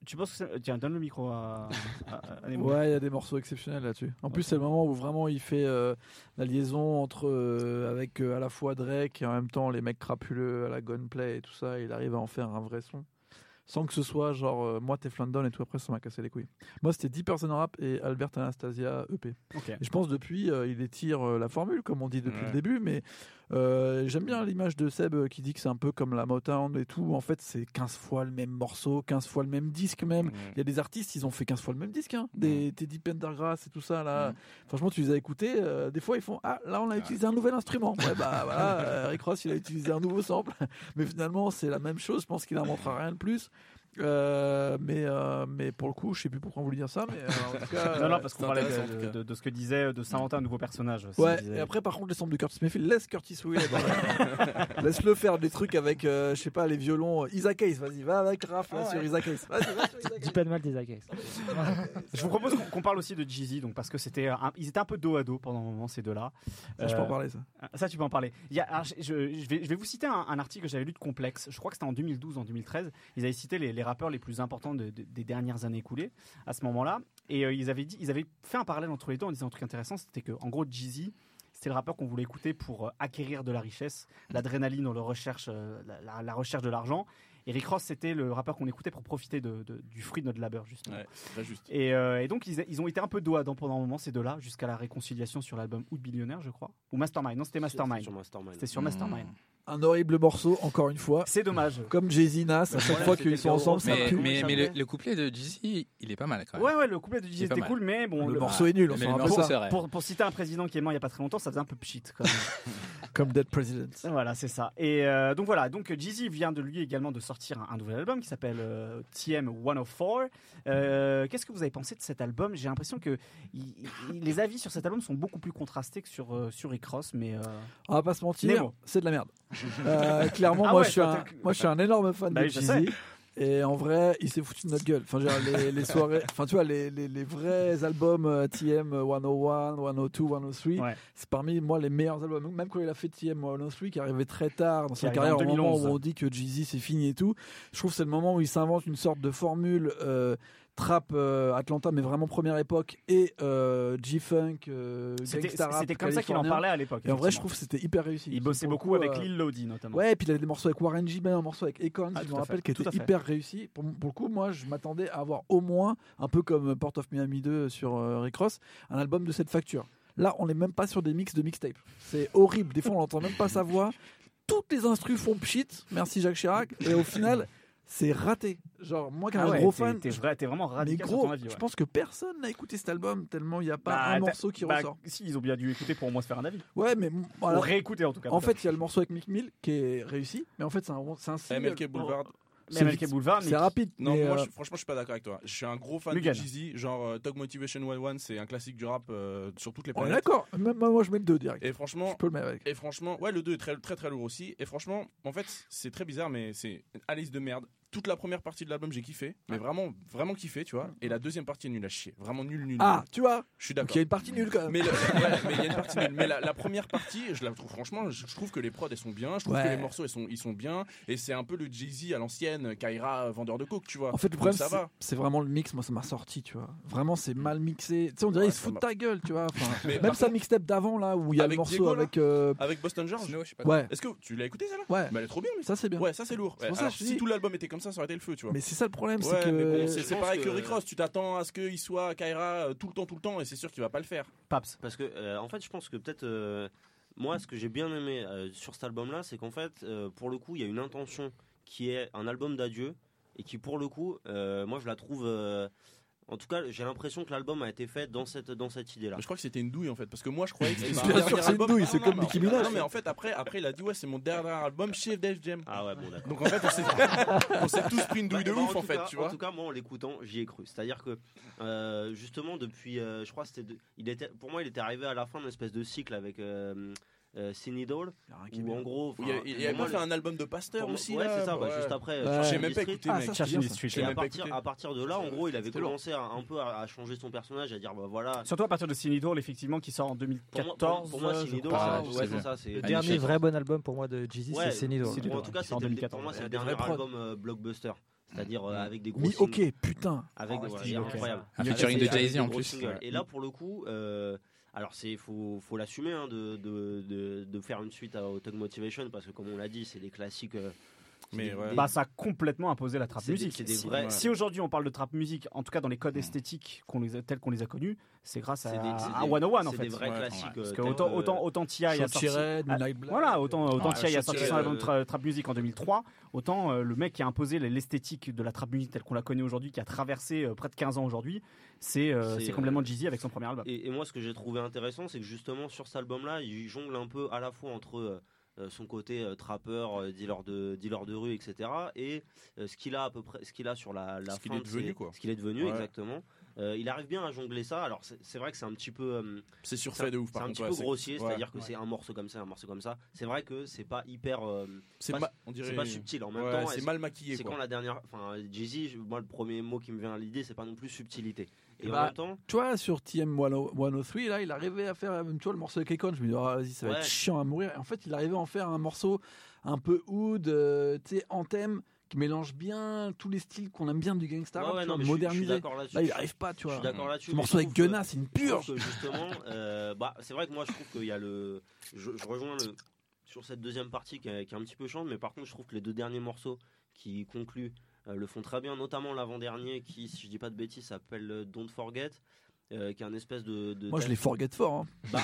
Tu penses que Tiens, donne le micro à. ouais, il y a des morceaux exceptionnels là-dessus. En plus, c'est le moment où vraiment il fait euh, la liaison entre euh, avec euh, à la fois Drake et en même temps les mecs crapuleux à la gunplay et tout ça. il arrive à en faire un vrai son sans que ce soit genre moi t'es Flandon et tout après ça m'a cassé les couilles. Moi c'était 10 personnes rap et Albert Anastasia EP. Et je pense depuis il étire la formule comme on dit depuis le début mais euh, j'aime bien l'image de Seb euh, qui dit que c'est un peu comme la Motown et tout. En fait, c'est 15 fois le même morceau, 15 fois le même disque même. Il y a des artistes, ils ont fait 15 fois le même disque. Hein. Des Teddy Pendergrass et tout ça. là. Franchement, tu les as écoutés. Euh, des fois, ils font Ah, là, on a utilisé un nouvel instrument. Ouais, bah voilà, Rick Ross, il a utilisé un nouveau sample. Mais finalement, c'est la même chose. Je pense qu'il n'inventera rien de plus. Euh, mais, euh, mais pour le coup, je sais plus pourquoi on voulait dire ça. Mais, euh, en tout cas, non, non, parce qu'on parlait de, de, ce que disait de s'inventer un nouveau personnage. Ouais, et après, par contre, les samples de Curtis Mayfield, laisse Curtis Williams. Laisse-le faire des trucs avec, je sais pas, les violons. Isaac Hayes, vas-y, va avec Raph là, sur Isaac Hayes. Dis pas de mal d'Isaac Hayes. je vous propose qu'on parle aussi de Jeezy, donc, parce que c'était ils étaient un peu dos à dos pendant un moment, ces deux-là. Ça, je peux en parler, ça. Ça, tu peux en parler. Il y a, je, je, vais, je vais vous citer un, un article que j'avais lu de Complexe. Je crois que c'était en 2012, en 2013. Ils avaient cité les, les rappeurs les plus importants des dernières années écoulées à ce moment-là. Et euh, ils avaient dit, ils avaient fait un parallèle entre les deux en disant un truc intéressant, c'était que en gros Jeezy, c'était le rappeur qu'on voulait écouter pour euh, acquérir de la richesse, l'adrénaline dans la recherche, euh, la, recherche de l'argent. Et Rick Ross, c'était le rappeur qu'on écoutait pour profiter de, du fruit de notre labeur, justement. juste. Et, et, donc, ils, ils, ont été un peu dos à pendant un moment, ces deux-là, jusqu'à la réconciliation sur l'album Out Billionnaire, je crois. Ou Mastermind. Non, c'était Mastermind. C'était sur Mastermind. Un horrible morceau, encore une fois. C'est dommage. Comme Jay-Z, Nas, à chaque fois qu'ils sont ensemble, ça pue. Mais, mais le, couplet de Jay-Z, il est pas mal quand même. Ouais, ouais, le couplet de Jay-Z était cool, mais bon. Le, morceau est nul, on s'en pour, pour, pour, citer un président qui est mort il y a pas très longtemps, ça faisait un peu pchit quand même. Comme Dead President. Voilà, c'est ça. Et euh, donc voilà, donc Jay-Z vient de lui également de sortir un, nouvel album qui s'appelle euh, TM 104. Euh, Qu'est-ce que vous avez pensé de cet album? J'ai l'impression que les avis sur cet album sont beaucoup plus contrastés que sur, euh, sur Rick Ross, mais. On va pas se mentir, c'est de la merde. Clairement, ah moi, je suis un, moi je suis un énorme fan bah de Jay-Z. Et en vrai, il s'est foutu de notre gueule. Enfin, les, les, soirées, enfin, tu vois, les, les, les vrais albums euh, TM 101, 102, 103, c'est parmi moi les meilleurs albums. Même quand il a fait TM 103, qui arrivait très tard dans sa carrière, au moment où on dit que Jeezy c'est fini et tout, je trouve que c'est le moment où il s'invente une sorte de formule. Euh, trap euh, Atlanta, mais vraiment première époque, et euh, G-Funk, euh, C'était comme ça qu'il en parlait à l'époque. Et en vrai, je trouve que c'était hyper réussi. Il bossait beaucoup avec Lil Lodi notamment. Ouais, et puis il avait des morceaux avec Warren G, un morceau avec Akon, ah, je me rappelle, qui était hyper réussi. Pour, pour, le coup, moi, je m'attendais à avoir au moins, un peu comme Port of Miami 2 sur Rick Ross, un album de cette facture. Là, on n'est même pas sur des mix de mixtape. C'est horrible. Des fois, on n'entend même pas sa voix. Toutes les instrus font pchit. Merci Jacques Chirac. Et au final, c'est raté. Genre, moi qui suis ah un gros fan. T'es vraiment radical gros, ton avis, Je pense que personne n'a écouté cet album tellement il n'y a pas bah, un morceau qui bah, ressort. Si, ils ont bien dû écouter pour au moins se faire un avis. Ouais, mais. Voilà. Ou réécouter en tout cas. En fait, il y a le morceau avec Mick Mill qui est réussi, mais en fait, c'est un, un single. MLK Boulevard. MLK Boulevard. C'est rapide. Non, moi, euh, franchement, je suis pas d'accord avec toi. Je suis un gros fan de Jeezy. Genre, euh, Talk Motivation 101, c'est un classique du rap euh, sur toutes les planètes. d'accord. Même moi, je mets le 2 direct. Et franchement. Je peux le mettre avec. Et franchement, ouais, le 2 est très, très, très lourd aussi. Et franchement, en fait, c'est très bizarre, mais c'est Alice de merde toute la première partie de l'album, j'ai kiffé, mais vraiment, vraiment kiffé, tu vois. Et la deuxième partie est nulle à chier, vraiment nul, nul. Ah, tu vois Je suis d'accord. Il y a une partie nulle quand même. Mais il y a une partie nulle. Mais la, première partie, je la trouve franchement, je, trouve que les prods elles sont bien, je trouve que les morceaux ils sont, ils sont bien, et c'est un peu le Jay Z à l'ancienne, Kaira vendeur de coke, tu vois. En fait, le problème, c'est vraiment le mix. Moi, ça m'a sorti, tu vois. Vraiment, c'est mal mixé. Tu sais, on dirait ils se foutent de ta gueule, tu vois. même sa mixtape d'avant là, où il y a le morceau avec euh, avec Boston George. Ouais. Est-ce que tu l'as écouté ça là Ouais. elle est trop bien. Ça c'est bien. Ouais, ça c'est lourd. Si tout l'album était comme ça, ça aurait été le feu, tu vois. Mais c'est ça le problème, c'est que. c'est pareil que Rick Ross, tu t'attends à ce qu'il soit Kaira euh, tout le temps, tout le temps, et c'est sûr qu'il va pas le faire. Paps. Parce que, euh, en fait, je pense que peut-être. Euh, moi, ce que j'ai bien aimé sur cet album-là, c'est qu'en fait, pour le coup, il y a une intention qui est un album d'adieu, et qui, pour le coup, moi, je la trouve en tout cas, j'ai l'impression que l'album a été fait dans cette, dans cette idée-là. Je crois que c'était une douille en fait, parce que moi je croyais que c'était une douille, c'est comme Nicki Minaj. Non, mais en fait, après, après il a dit ouais, c'est mon dernier album chez Def Jam. Ah ouais, bon d'accord. Donc en fait, on s'est tous pris une douille de bah, ouf en, fait, tu vois. En tout cas, moi en l'écoutant, j'y ai cru. C'est-à-dire que euh, justement, depuis, euh, je crois, c'était, il était, pour moi, il était arrivé à la fin d'une espèce de cycle avec. Euh, euh, Sinidol où en gros il, y avait pas fait un album de Pasteur aussi ouais c'est ça bah, juste après j'ai même pas écouté ah, et à partir, à partir de là en gros il avait commencé un peu à, changer son personnage à dire bah voilà. Surtout à partir de Sinidol effectivement qui sort en 2014 pour moi, Sinidol c'est ça le dernier vrai bon album pour moi de Jeezy c'est Sinidol en tout cas pour moi c'est le dernier album euh, blockbuster. C'est-à-dire euh, avec des gros Mi ok putain. Avec incroyable un featuring de Jay-Z en plus. et là pour le coup alors c'est faut faut l'assumer hein, de, de, de, faire une suite à Tug Motivation parce que comme on l'a dit c'est des classiques euh, bah, ça a complètement imposé la trap musique. si, aujourd'hui on parle de trap musique, en tout cas dans les codes esthétiques qu'on les tels qu'on les a connus, c'est grâce à, à 101 en fait. C'est des vrais classiques. Parce que autant, autant, autant T.I. a sorti. voilà, autant, autant a sorti son album trap musique en 2003, autant euh, le mec qui a imposé l'esthétique de la trap musique telle qu'on la connaît aujourd'hui, qui a traversé euh, près de 15 ans aujourd'hui, c'est euh, complètement Jeezy avec son premier album. Et, et moi, ce que j'ai trouvé intéressant, c'est que justement sur cet album-là, il jongle un peu à la fois entre euh, son côté euh, trappeur, euh, dealer de dealer de rue, etc. Et ce qu'il a à peu près, ce qu'il a sur la, la ce qu'il est devenu, quoi. Ce qu'il est devenu, exactement. il arrive bien à jongler ça. Alors c'est vrai que c'est un petit peu. c'est surfait de ouf. C'est un petit peu grossier, c'est-à-dire que c'est un morceau comme ça, un morceau comme ça. C'est vrai que c'est pas hyper. c'est pas, on dirait. pas subtil en même temps. C'est mal maquillé. C'est quand la dernière. Enfin, Jay-Z, moi le premier mot qui me vient à l'idée, c'est pas non plus subtilité. Et, en bah, même temps. Tu vois, sur TM 103, là, il arrivait à faire tu vois, le morceau de Kekon. Je me dis, oh, vas-y, ça va être chiant à mourir. Et en fait, il arrivait à en faire un morceau un peu oud, euh, tu sais, en thème qui mélange bien tous les styles qu'on aime bien du gangsta ouais, modernisé. là, il arrive pas, tu vois. Ce morceau avec Gunna, c'est une pure. justement, euh, bah, c'est vrai que moi, je trouve qu'il y a le. Je, rejoins le sur cette deuxième partie qui est, qui est, un petit peu chante, mais par contre, je trouve que les deux derniers morceaux qui concluent le font très bien, notamment l'avant-dernier qui, si je dis pas de bêtises, s'appelle euh, Don't Forget. euh, qui est un espèce de. Moi, je les forget fort. Hein. Bah,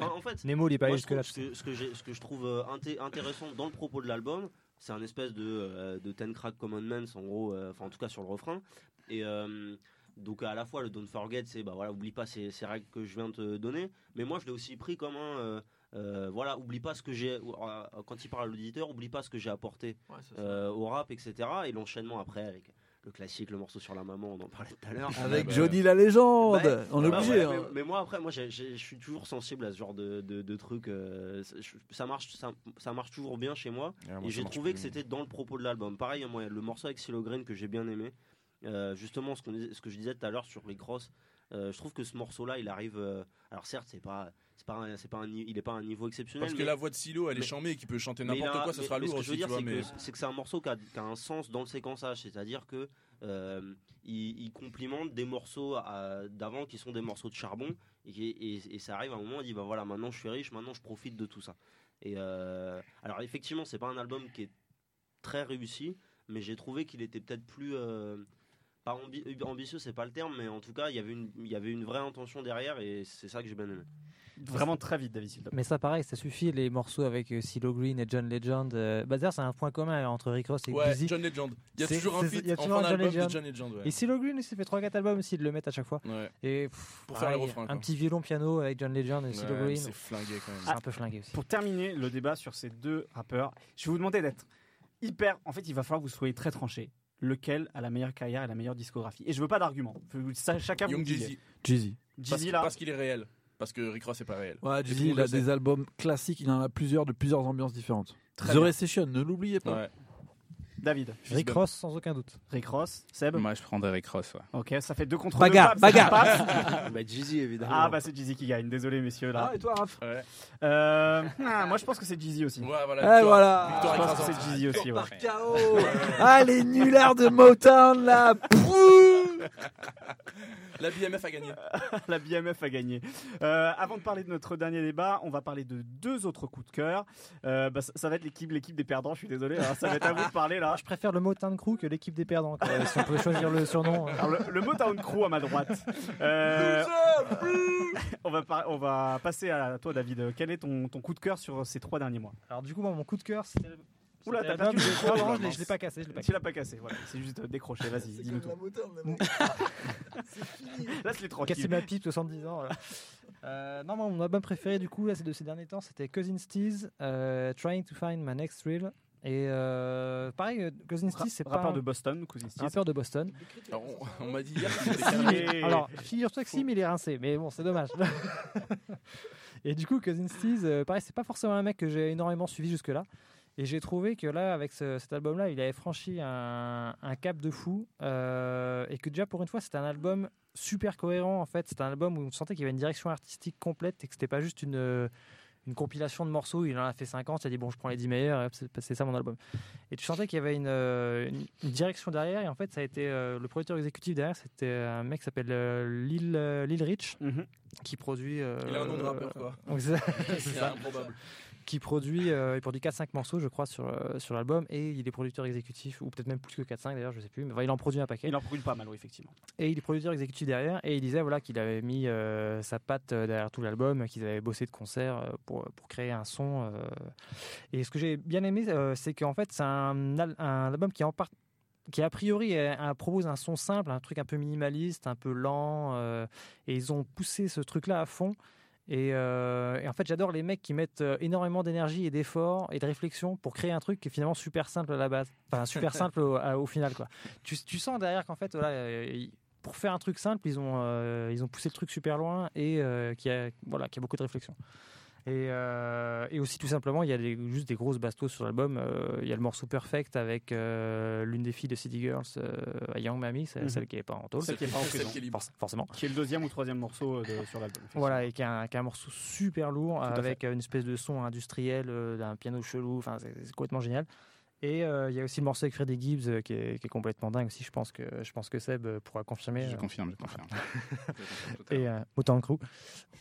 en fait, Nemo, il est pas jusque là. Ce que, ce, que ce que je trouve euh, intéressant dans le propos de l'album, c'est un espèce de, euh, de Ten Crack Commandments, en gros, enfin, en tout cas sur le refrain. Et. donc à la fois le don't forget, c'est bah voilà, oublie pas ces, ces, règles que je viens de te donner. Mais moi je l'ai aussi pris comme un voilà, oublie pas ce que j'ai quand il parle à l'auditeur, oublie pas ce que j'ai apporté au rap, etc. Et l'enchaînement après avec le classique, le morceau sur la maman, on en parlait tout à l'heure. Avec Johnny la légende, on est bah obligé. Hein. mais, moi après, moi je suis toujours sensible à ce genre de, de, trucs. Euh, ça marche, ça, marche toujours bien chez moi. et j'ai trouvé que c'était dans le propos de l'album. Pareil, moi, le morceau avec Silo Green que j'ai bien aimé. Euh, justement, ce, ce que je disais tout à l'heure sur les crosses, euh, je trouve que ce morceau-là, il arrive. alors certes, c'est pas c'est pas, c'est pas un, il est pas un niveau exceptionnel. Parce que la voix de Silo, elle est chambée et qui peut chanter n'importe quoi, ça sera lourd. Ce que je veux dire, c'est que c'est un morceau qui a, qui a, un sens dans le séquençage, c'est-à-dire que euh, il, complimente des morceaux d'avant qui sont des morceaux de charbon et, et, ça arrive à un moment, il dit bah voilà, maintenant je suis riche, maintenant je profite de tout ça. Et euh, alors effectivement, c'est pas un album qui est très réussi, mais j'ai trouvé qu'il était peut-être plus euh, pas ambitieux, c'est pas le terme, mais en tout cas, il y avait une, il y avait une vraie intention derrière et c'est ça que j'ai bien aimé. Vraiment très vite, David Mais ça, pareil, ça suffit. Les morceaux avec euh, CeeLo Green et John Legend. Euh, bah, c'est un point commun entre Rick Ross et ouais, John Legend. Il y a toujours un feat en fin d'album de John Legend. Et CeeLo Green, il s'est fait 3-4 albums aussi, de le mettre à chaque fois. Et pour faire les refrains. Un petit violon piano avec John Legend et CeeLo Green. C'est flingué quand même. C'est un peu flingué aussi. Pour terminer le débat sur ces deux rappeurs, je vais vous demander d'être hyper. En fait, il va falloir que vous soyez très tranchés lequel a la meilleure carrière et la meilleure discographie? Et je veux pas d'argument. Chacun Young vous Jeezy. Jeezy. Jeezy là. Parce qu'il est réel. Parce que Rick Ross n'est pas réel. Ouais, il a des albums classiques, il en a plusieurs de plusieurs ambiances différentes. The Recession, ne l'oubliez pas. David. Rick Ross, sans aucun doute. Rick Ross, Seb Moi, je prendrais Rick Ross, ouais. Ok, ça fait deux contre bagarre, deux. Bagarre, bah, Jeezy, évidemment. Ah, bah, c'est Jeezy qui gagne. Désolé, messieurs. Là. Ah, et toi, Raph ouais. euh, ah, Moi, je pense que c'est Jeezy aussi. Ouais, voilà. Eh, voilà. je pense que c'est Jeezy aussi. Ouais. ah, les nullards de Motown, là. La BMF a gagné. la BMF a gagné. Euh, avant de parler de notre dernier débat, on va parler de deux autres coups de cœur. Euh, bah, ça, va être l'équipe, l'équipe des perdants. Je suis désolé, hein, ça va être à vous de parler là. Je préfère le Motown Crew que l'équipe des perdants. si on pouvait choisir le surnom. Euh. le, Motown Crew à ma droite. on va on va passer à toi, David. Quel est ton, ton coup de cœur sur ces trois derniers mois? Alors du coup, moi, mon coup de cœur, c'est Oula, t'as pas je, je l'ai pas cassé. Je l'ai pas tu l'as pas cassé, voilà. C'est juste décroché, vas-y, dis-nous tout. c'est fini. Là, c'est tranquille. Casser ma pipe, 70 ans. Euh, non, mon album préféré, du coup, là, c'est de ces derniers temps, c'était Cousin Steez, euh, Trying to Find My Next Thrill. Et euh, pareil, euh, Cousin Steez, c'est pas. Rappeur de Boston, Cousin Steez. Rappeur de Boston. Alors, on, m'a dit hier qu'il Alors, figure-toi que si, mais il est rincé. Mais bon, c'est dommage. Et du coup, Cousin Steez, euh, pareil, c'est pas forcément un mec que j'ai énormément suivi jusque-là. Et j'ai trouvé que là, avec cet album-là, il avait franchi un, cap de fou. Euh, et que déjà, pour une fois, c'était un album super cohérent. En fait, c'était un album où on sentait qu'il y avait une direction artistique complète et que c'était pas juste une, une compilation de morceaux. Il en a fait 50. Il a dit, bon, je prends les 10 meilleurs. C'est ça mon album. Et tu sentais qu'il y avait une, une, direction derrière. Et en fait, ça a été euh, le producteur exécutif derrière. C'était un mec qui s'appelle euh, Lil, Lil Rich. Mhm. Qui produit. il a un nom de rappeur, quoi. c'est improbable qui produit, euh, il produit 4-5 morceaux, je crois, sur, euh, sur l'album, et il est producteur exécutif, ou peut-être même plus que 4-5 d'ailleurs, je sais plus, mais il en produit un paquet. Il en produit pas mal, oui, effectivement. Et il est producteur exécutif derrière, et il disait voilà, qu'il avait mis euh, sa patte derrière tout l'album, qu'ils avaient bossé de concert pour, pour créer un son. Et ce que j'ai bien aimé, c'est qu'en fait, c'est un, un, album qui en part qui a priori propose un son simple, un truc un peu minimaliste, un peu lent, et ils ont poussé ce truc-là à fond. Euh, et, en fait, j'adore les mecs qui mettent euh, énormément d'énergie et d'efforts et de réflexion pour créer un truc qui est finalement super simple à la base. Enfin, super simple au, final, quoi. Tu, tu sens derrière qu'en fait, voilà, euh, pour faire un truc simple, ils ont, ils ont poussé le truc super loin et qui a, voilà, qui a beaucoup de réflexion. Et, euh, et, aussi, tout simplement, il y a juste des grosses bastos sur l'album. Euh, il y a le morceau Perfect avec euh, l'une des filles de City Girls, à Young Mammy, c'est mhm. celle qui n'est pas en tôle. Celle qui n'est pas en prison. forcément. Qui est le deuxième ou troisième morceau sur l'album. Voilà, et qui est, un, un, morceau super lourd avec une espèce de son industriel, d'un piano chelou. Enfin, c'est complètement génial. Et il y a aussi le morceau avec Freddie Gibbs qui, est, qui, est, complètement dingue aussi. Je pense que, je pense que Seb pourra confirmer. Je confirme, je confirme. et autant de crew.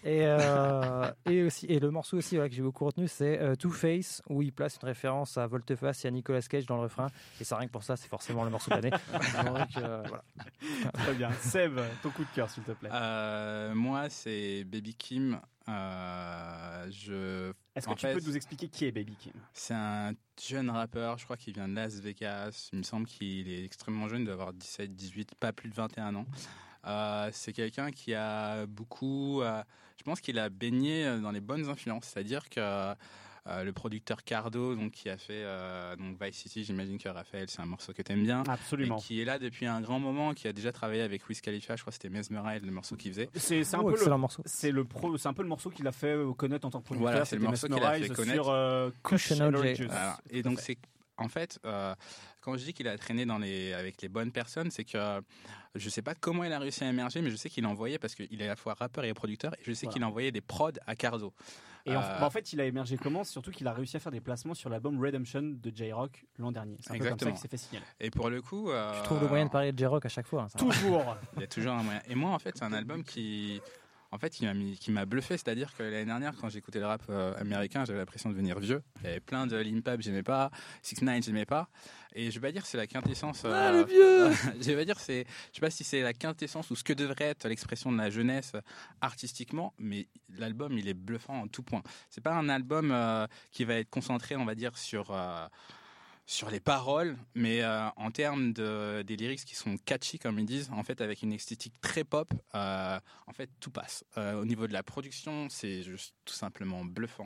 Et, euh, et, aussi, et le morceau aussi que j'ai beaucoup retenu, c'est euh, Two Face, où il place une référence à Volteface et à Nicolas Cage dans le refrain. Et ça, rien que pour ça, c'est forcément le morceau de l'année. Euh, Très bien. Seb, ton coup de cœur, s'il te plaît. moi, c'est Baby Kim. Je... Est-ce que tu peux nous expliquer qui est Baby Kim? C'est un jeune rappeur, je crois qu'il vient de Las Vegas. Il me semble qu'il est extrêmement jeune, il doit avoir 17, 18, pas plus de 21 ans. Euh, c'est quelqu'un qui a beaucoup, euh, je pense qu'il a baigné dans les bonnes influences, c'est-à-dire que euh, le producteur Cardo, donc qui a fait donc Vice City, j'imagine que Raphaël, c'est un morceau que tu aimes bien, absolument, qui est là depuis un grand moment, qui a déjà travaillé avec Wiz Khalifa, je crois que c'était Mesmerize le morceau qu'il faisait. C'est un, oh, peu le, morceau. C'est le pro, c'est un peu le morceau qu'il a fait connaître en tant que producteur. Voilà, c'est le morceau qu'il a fait connaître sur Cushion Et donc c'est en fait, euh, quand je dis qu'il a traîné dans les, avec les bonnes personnes, c'est que je sais pas comment il a réussi à émerger, mais je sais qu'il a envoyé, parce qu'il est à la fois rappeur et producteur, et je sais qu'il a envoyé des prods à Cardo. Et en, euh, fait, il a émergé comment? Surtout qu'il a réussi à faire des placements sur l'album Redemption de J-Rock l'an dernier. C'est un peu comme ça qu'il s'est fait signaler. Et pour le coup. Euh, tu trouves le moyen de parler de J-Rock à chaque fois. Hein, toujours Il y a toujours un moyen. Et moi, en fait, c'est un album qui en fait, qui m'a qui m'a bluffé. C'est-à-dire que l'année dernière, quand j'écoutais le rap euh, américain, j'avais l'impression de devenir vieux. Il y avait plein de Limpap, j'aimais pas, Six Nine, j'aimais pas. Et je vais pas dire c'est la quintessence. ah le vieux. je vais pas dire c'est, je sais pas si c'est la quintessence ou ce que devrait être l'expression de la jeunesse artistiquement, mais l'album il est bluffant en tout point. C'est pas un album euh, qui va être concentré, on va dire, sur euh, sur les paroles, mais euh, en termes de, des lyrics qui sont catchy, comme ils disent, en fait, avec une esthétique très pop, euh, en fait, tout passe. Euh, au niveau de la production, c'est juste tout simplement bluffant.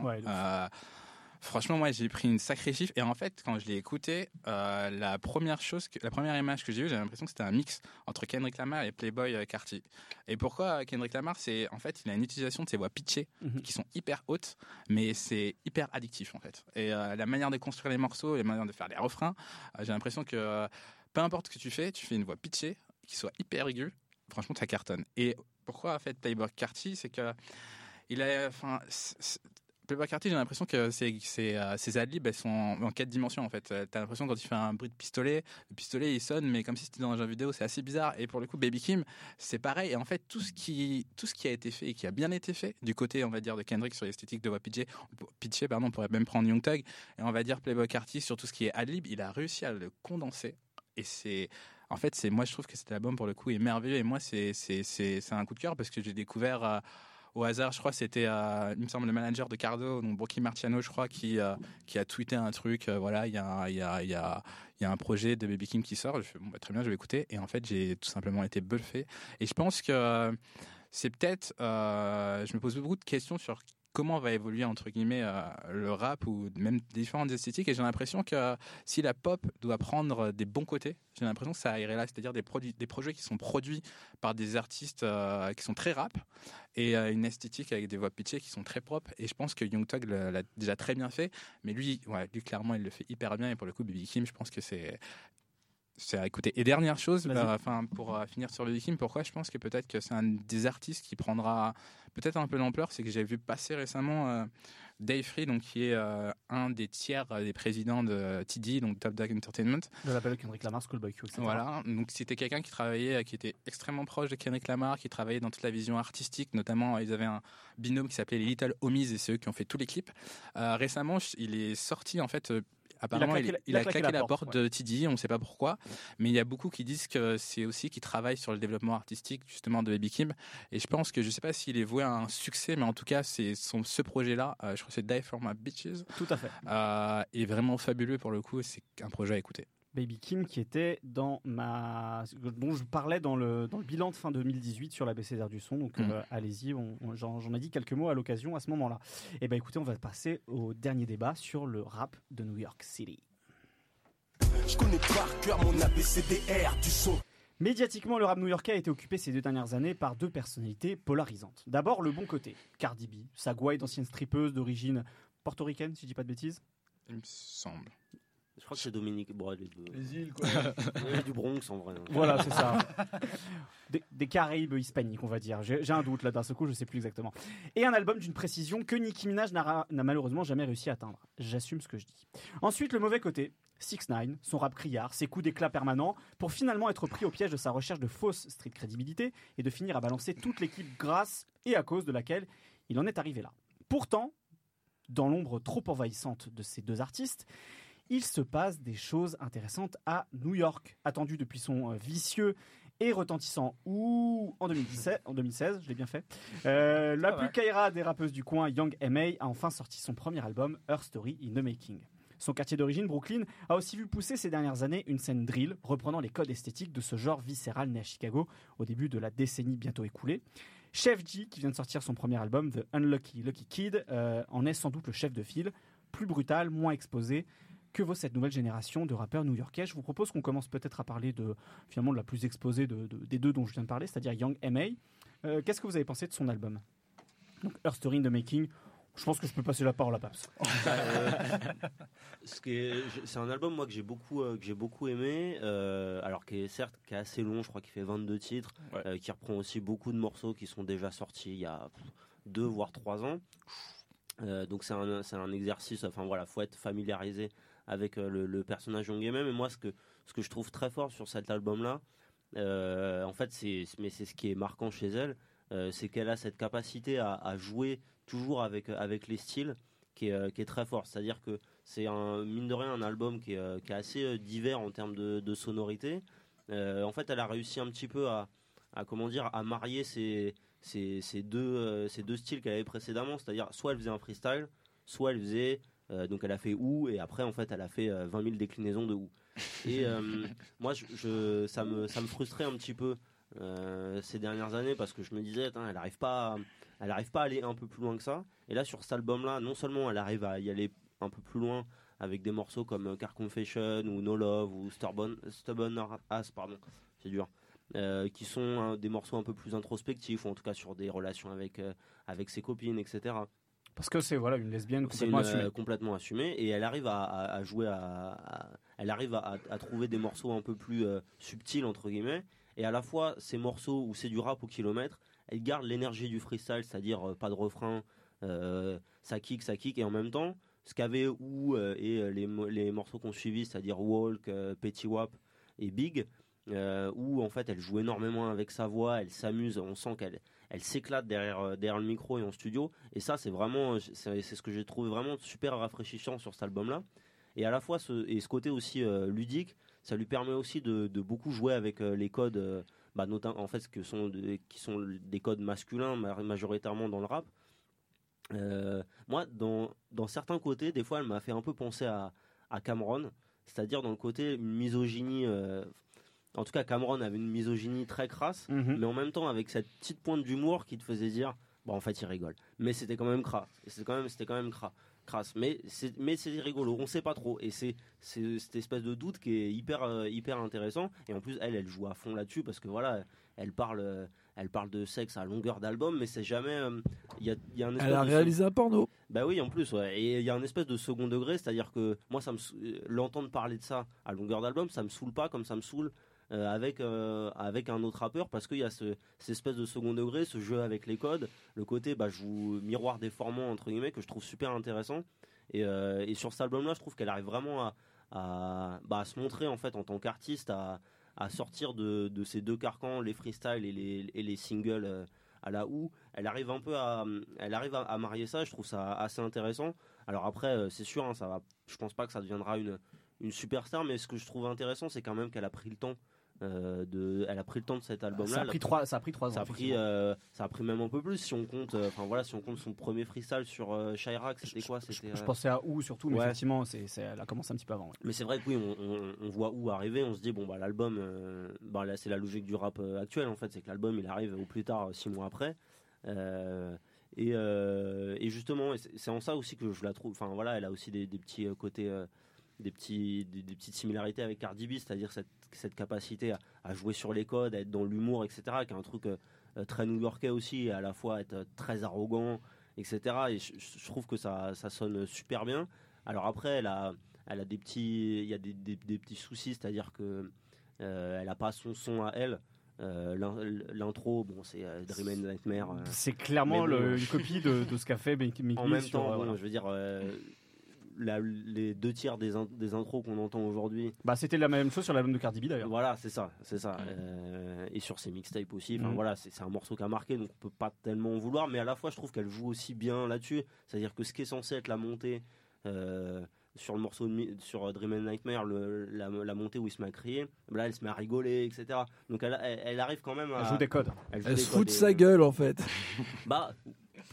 Franchement, moi, j'ai pris une sacrée chiffre. Et en fait, quand je l'ai écouté, euh, la première chose, la première image que j'ai eue, j'ai l'impression que c'était un mix entre Kendrick Lamar et Playboy euh, Carty. Et pourquoi Kendrick Lamar C'est en fait, il a une utilisation de ses voix pitchées mhm. qui sont hyper hautes, mais c'est hyper addictif en fait. Et euh, la manière de construire les morceaux, la manière de faire les refrains, j'ai l'impression que peu importe ce que tu fais, tu fais une voix pitchée qui soit hyper aiguë. Franchement, ça cartonne. Et pourquoi en fait Playboy Carty, c'est que il a, enfin, Playboy Carty, j'ai l'impression que ces, ces, euh, adlibs, elles sont en, quatre dimensions en fait. T'as l'impression quand tu fais un bruit de pistolet, le pistolet il sonne, mais comme si c'était dans un jeu vidéo, c'est assez bizarre. Et pour le coup, Baby Kim, c'est pareil. Et en fait, tout ce qui, a été fait et qui a bien été fait du côté, on va dire, de Kendrick sur l'esthétique de voix pitché, pardon, on pourrait même prendre Young Thug, et on va dire Playboy Carty sur tout ce qui est adlib, il a réussi à le condenser. Et c'est, en fait, c'est, moi je trouve que cet album pour le coup est merveilleux. Et moi, c'est, c'est, c'est, un coup de cœur parce que j'ai découvert. Euh, au hasard, je crois c'était, euh, il me semble, le manager de Cardo, donc Brookie Marciano, je crois, qui, euh, qui a tweeté un truc. Euh, voilà, il y a, un projet de Baby Kim qui sort. Je fais, bah, très bien, je vais écouter. Et en fait, j'ai tout simplement été bluffé. Et je pense que c'est peut-être, je me pose beaucoup de questions sur comment va évoluer entre guillemets euh, le rap ou même différentes esthétiques. Et j'ai l'impression que si la pop doit prendre des bons côtés j'ai l'impression que ça irait là. C'est-à-dire des produits des projets qui sont produits par des artistes euh, qui sont très rap et euh, une esthétique avec des voix pitchées qui sont très propres. Et je pense que Young Thug l'a déjà très bien fait. Mais lui lui clairement il le fait hyper bien. Et pour le coup Baby Kim je pense que c'est c'est à écouter. Et dernière chose, enfin pour finir sur le Kim, pourquoi je pense que peut-être que c'est un des artistes qui prendra peut-être un peu d'ampleur, c'est que j'ai vu passer récemment euh, Dave Free, donc qui est euh, un des tiers des présidents de TD, donc Top Dog Entertainment. De l'appel Kendrick Lamar, Schoolboy Q, etc. Voilà, donc c'était quelqu'un qui travaillait, qui était extrêmement proche de Kendrick Lamar, qui travaillait dans toute la vision artistique, notamment ils avaient un binôme qui s'appelait les Little Homies et c'est eux qui ont fait tous les clips. Euh, récemment, il est sorti en fait apparemment, il a claqué, la, porte, de TD, on ne sait pas pourquoi, mais il y a beaucoup qui disent que c'est aussi qu'il travaille sur le développement artistique justement de Baby Kim. Et je pense que je ne sais pas s'il est voué à un succès, mais en tout cas, c'est ce projet-là, euh, je crois que c'est Die for My Bitches. Tout à fait. Euh, est vraiment fabuleux pour le coup. C'est un projet à écouter. Baby Kim qui était dans ma dont je parlais dans le, dans le bilan de fin 2018 sur la BCDR du son donc mm. euh, allez-y j'en ai dit quelques mots à l'occasion à ce moment-là et eh ben écoutez on va passer au dernier débat sur le rap de New York City je connais par cœur mon ABCDR du son Médiatiquement, le rap new-yorkais a été occupé ces deux dernières années par deux personnalités polarisantes. D'abord, le bon côté. Cardi B, sa gouaille d'ancienne strippeuse d'origine portoricaine, si je dis pas de bêtises. Il me semble. Je crois que c'est Dominique les deux. Les îles, quoi. du Bronx, en vrai. Voilà, c'est ça. Des, Caraïbes hispaniques, on va dire. J'ai un doute là d'un seul coup, je sais plus exactement. Et un album d'une précision que Nicki Minaj n'a malheureusement jamais réussi à atteindre. J'assume ce que je dis. Ensuite, le mauvais côté. 6 9 son rap criard, ses coups d'éclat permanents, pour finalement être pris au piège de sa recherche de fausse street crédibilité et de finir à balancer toute l'équipe grâce et à cause de laquelle il en est arrivé là. Pourtant, dans l'ombre trop envahissante de ces deux artistes, il se passe des choses intéressantes à New York, attendu depuis son euh, vicieux et retentissant ou en 2017, en 2016, je l'ai bien fait. Euh, la plus caïra des rappeuses du coin, Young M.A., a enfin sorti son premier album, Her Story in the Making. Son quartier d'origine, Brooklyn, a aussi vu pousser ces dernières années une scène drill, reprenant les codes esthétiques de ce genre viscéral né à Chicago au début de la décennie bientôt écoulée. Chef G, qui vient de sortir son premier album, The Unlucky Lucky Kid, euh, en est sans doute le chef de file, plus brutal, moins exposé, que vaut cette nouvelle génération de rappeurs new-yorkais? Je vous propose qu'on commence peut-être à parler de finalement de la plus exposée des deux dont je viens de parler, c'est-à-dire Young M.A. Euh, qu'est-ce que vous avez pensé de son album? Donc, Her Story in the Making. Je pense que je peux passer la parole à Paps. Euh, c'est un album moi que j'ai beaucoup euh, que j'ai beaucoup aimé, alors qui est certes qui est assez long, je crois qu'il fait 22 titres, qui reprend aussi beaucoup de morceaux qui sont déjà sortis il y a deux voire trois ans. donc c'est un, un exercice, enfin voilà, faut être familiarisé avec euh, le, personnage Young Mais moi, ce que, je trouve très fort sur cet album-là, euh, en fait, c'est, mais c'est ce qui est marquant chez elle, euh, c'est qu'elle a cette capacité à, jouer toujours avec, les styles qui est, très fort. C'est-à-dire que c'est mine de rien un album qui est, assez divers en termes de, sonorité. en fait, elle a réussi un petit peu à, comment dire, à marier ces deux styles qu'elle avait précédemment. C'est-à-dire, soit elle faisait un freestyle, soit elle faisait euh, donc elle a fait ou et après en fait elle a fait 20 euh, 000 déclinaisons de ou. Et euh, moi je, ça me ça me frustrait un petit peu ces dernières années parce que je me disais elle n'arrive pas à, elle arrive pas à aller un peu plus loin que ça. Et là sur cet album là non seulement elle arrive à y aller un peu plus loin avec des morceaux comme Car Confession ou No Love ou Stubborn, Stubborn Ass pardon c'est dur. qui sont hein, des morceaux un peu plus introspectifs, ou en tout cas sur des relations avec, avec ses copines, etc. Parce que c'est voilà une lesbienne complètement assumée. Euh, complètement assumée et elle arrive à, jouer à, elle arrive à, trouver des morceaux un peu plus euh, subtils entre guillemets et à la fois ces morceaux où c'est du rap au kilomètre, elle garde l'énergie du freestyle, c'est-à-dire euh, pas de refrain, ça kick, ça kick et en même temps ce qu'avait ou et les, les morceaux qu'on suivi, c'est-à-dire Walk, Petty Wap et Big, où en fait elle joue énormément avec sa voix, elle s'amuse, on sent qu'elle elle s'éclate derrière, euh, derrière le micro et en studio. Et ça, c'est vraiment, euh, c'est ce que j'ai trouvé vraiment super rafraîchissant sur cet album-là. Et à la fois, ce, et ce côté aussi euh, ludique, ça lui permet aussi de, beaucoup jouer avec les codes, bah, notamment en fait, que sont qui sont des codes masculins majoritairement dans le rap. moi, dans, dans certains côtés, des fois, elle m'a fait un peu penser à, à Cameron, c'est-à-dire dans le côté misogynie en tout cas, Cameron avait une misogynie très crasse, mhm. mais en même temps avec cette petite pointe d'humour qui te faisait dire, bon, en fait, il rigole. Mais c'était quand même crasse. C'était quand même, c'était quand même crasse. Mais c'est, mais c'est rigolo. On sait pas trop. Et c'est, cette espèce de doute qui est hyper, euh, hyper intéressant. Et en plus, elle, elle joue à fond là-dessus parce que voilà, elle parle. Euh, elle parle de sexe à longueur d'album, mais c'est jamais. Euh, il y a, Elle a réalisé un porno. Bah oui, en plus, ouais. Et il y a un espèce de second degré, c'est-à-dire que moi, ça me l'entendre parler de ça à longueur d'album, ça me saoule pas comme ça me saoule euh, avec, euh, avec un autre rappeur parce qu'il y a ce, cette espèce de second degré, ce jeu avec les codes, le côté bah, je vous miroir déformant entre guillemets que je trouve super intéressant. Et, euh, et sur cet album-là, je trouve qu'elle arrive vraiment à, bah, se montrer en fait en tant qu'artiste, à, à sortir de, de, ces deux carcans, les freestyles et les, et les singles à la ou elle arrive un peu à elle arrive à, marier ça je trouve ça assez intéressant alors après c'est sûr hein, ça va je pense pas que ça deviendra une une superstar mais ce que je trouve intéressant c'est quand même qu'elle a pris le temps euh, de, elle a pris le temps de cet album-là. Ça a pris trois, ça a pris trois ans. Ça a pris, euh, ça a pris même un peu plus si on compte. Euh, enfin voilà, si on compte son premier freestyle sur Chirac, c'était quoi C'était. Je, pensais à où surtout, mais effectivement, c'est, elle a commencé un petit peu avant. Mais c'est vrai que oui, on, on, voit où arriver, on se dit bon bah l'album, bah là c'est la logique du rap actuel en fait, c'est que l'album il arrive au plus tard six mois après. Et, et, justement, c'est en ça aussi que je la trouve. Enfin voilà, elle a aussi des, des petits côtés des, petits, des, petites similarités avec Cardi B, c'est-à-dire cette, cette, capacité à, jouer sur les codes, à être dans l'humour, etc., qui est un truc euh, très new-yorkais aussi, et à la fois être très arrogant, etc. Et je, trouve que ça, ça, sonne super bien. Alors après, elle a, elle a des petits, il y a des, des, petits soucis, c'est-à-dire que euh, elle a pas son son à elle. Euh, l'intro, bon, c'est Dream and Nightmare. c'est clairement une copie de, de ce qu'a fait Mickey En même temps, je veux dire, les deux tiers des, des intros qu'on entend aujourd'hui. Bah, c'était la même chose sur l'album de Cardi B d'ailleurs. Voilà, c'est ça, c'est ça. Euh, et sur ses mixtapes aussi. Enfin, mm. voilà, c'est un morceau qui a marqué, donc on peut pas tellement en vouloir. Mais à la fois, je trouve qu'elle joue aussi bien là-dessus. C'est-à-dire que ce qui est censé être la montée. Euh, sur le morceau de, sur Dream and Nightmare, le, la, montée où il se met à crier, là elle se met à rigoler, etc. Donc elle, elle, arrive quand même à. Elle joue des codes. Elle, se fout de sa gueule en fait. bah,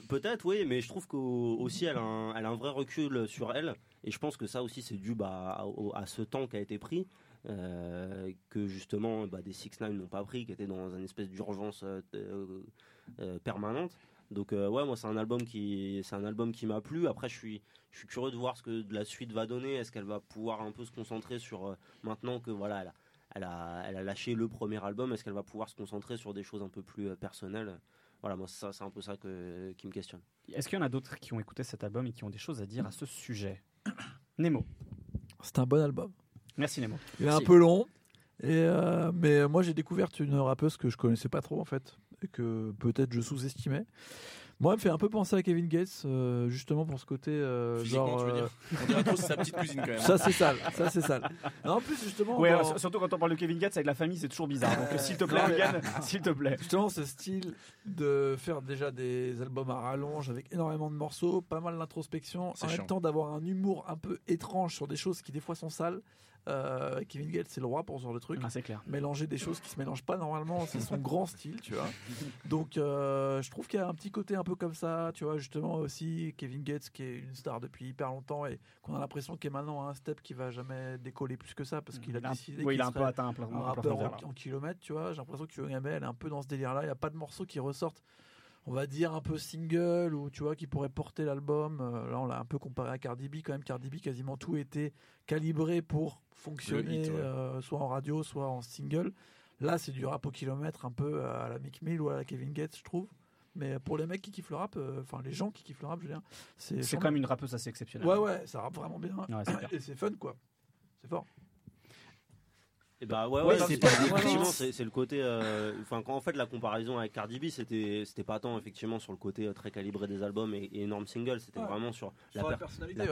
Peut-être, oui, mais je trouve qu'aussi elle, a un, elle a un vrai recul sur elle. Et je pense que ça aussi, c'est dû bah, à, ce temps qui a été pris. Euh, que justement bah, des Six Nine n'ont pas pris, qui était dans une espèce d'urgence euh, euh, permanente. Donc ouais, moi c'est un album qui c'est un album qui m'a plu. Après, je suis je suis curieux de voir ce que la suite va donner. Est-ce qu'elle va pouvoir un peu se concentrer sur maintenant que voilà elle a, elle a lâché le premier album, est-ce qu'elle va pouvoir se concentrer sur des choses un peu plus personnelles? Voilà, moi, c'est un peu ça que, qui me questionne. Est-ce qu'il y en a d'autres qui ont écouté cet album et qui ont des choses à dire à ce sujet Nemo. C'est un bon album. Merci Nemo. Il est un peu long, et euh, mais moi j'ai découvert une rappeuse que je connaissais pas trop en fait, et que peut-être je sous-estimais. Moi, elle me fait un peu penser à Kevin Gates, euh, justement pour ce côté euh, genre. Tu veux dire. Euh, on dirait trop sa petite cuisine quand même. Ça c'est sale, ça c'est sale. en plus justement. Ouais, surtout quand on parle de Kevin Gates avec la famille, c'est toujours bizarre. Donc s'il te plaît, Regan, s'il te plaît. Justement, ce style de faire déjà des albums à rallonge avec énormément de morceaux, pas mal d'introspection, en même temps d'avoir un humour un peu étrange sur des choses qui des fois sont sales. Euh, Kevin Gates, c'est le roi pour ce genre de truc. Ah, c'est clair. Mélanger des choses qui se mélangent pas normalement, c'est son grand style, tu vois. Donc, euh, je trouve qu'il y a un petit côté un peu comme ça, tu vois. Justement aussi, Kevin Gates, qui est une star depuis hyper longtemps et qu'on a l'impression qu'il est maintenant à un step qui va jamais décoller plus que ça parce qu'il a décidé. Oui, il a un peu atteint un, plafond, en, kilomètres, tu vois. J'ai l'impression que elle est un peu dans ce délire-là. Il n'y a pas de morceaux qui ressortent on va dire un peu single ou tu vois qui pourrait porter l'album. Euh, là, on l'a un peu comparé à Cardi B quand même. Cardi B, quasiment tout était calibré pour fonctionner, euh, soit en radio, soit en single. Là, c'est du rap au kilomètre, un peu à la Mick Mill ou à la Kevin Gates, je trouve. Mais pour les mecs qui kiffent le rap, euh, enfin les gens qui kiffent le rap, je veux dire, c'est. C'est quand même une rappeuse assez exceptionnelle. Ouais, ouais, ça rappe vraiment bien. et c'est fun, quoi. C'est fort. Et bah ouais, ouais, c'est effectivement c'est le côté euh, enfin quand en fait la comparaison avec Cardi B c'était c'était pas tant effectivement sur le côté euh, très calibré des albums et, énorme single. C'était vraiment sur, la, personnalité,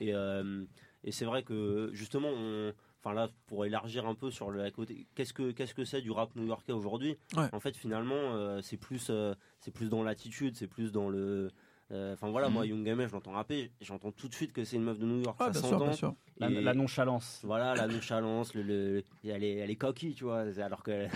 et euh, et c'est vrai que justement on enfin là pour élargir un peu sur le côté qu'est-ce que qu'est-ce que c'est du rap new-yorkais aujourd'hui? En fait finalement c'est plus c'est plus dans l'attitude c'est plus dans le enfin voilà moi mhm. Young M je l'entends rapper j'entends tout de suite que c'est une meuf de New York ça bien La, nonchalance. Voilà, la nonchalance, le, le, elle, est, elle est coquille, tu vois, alors que,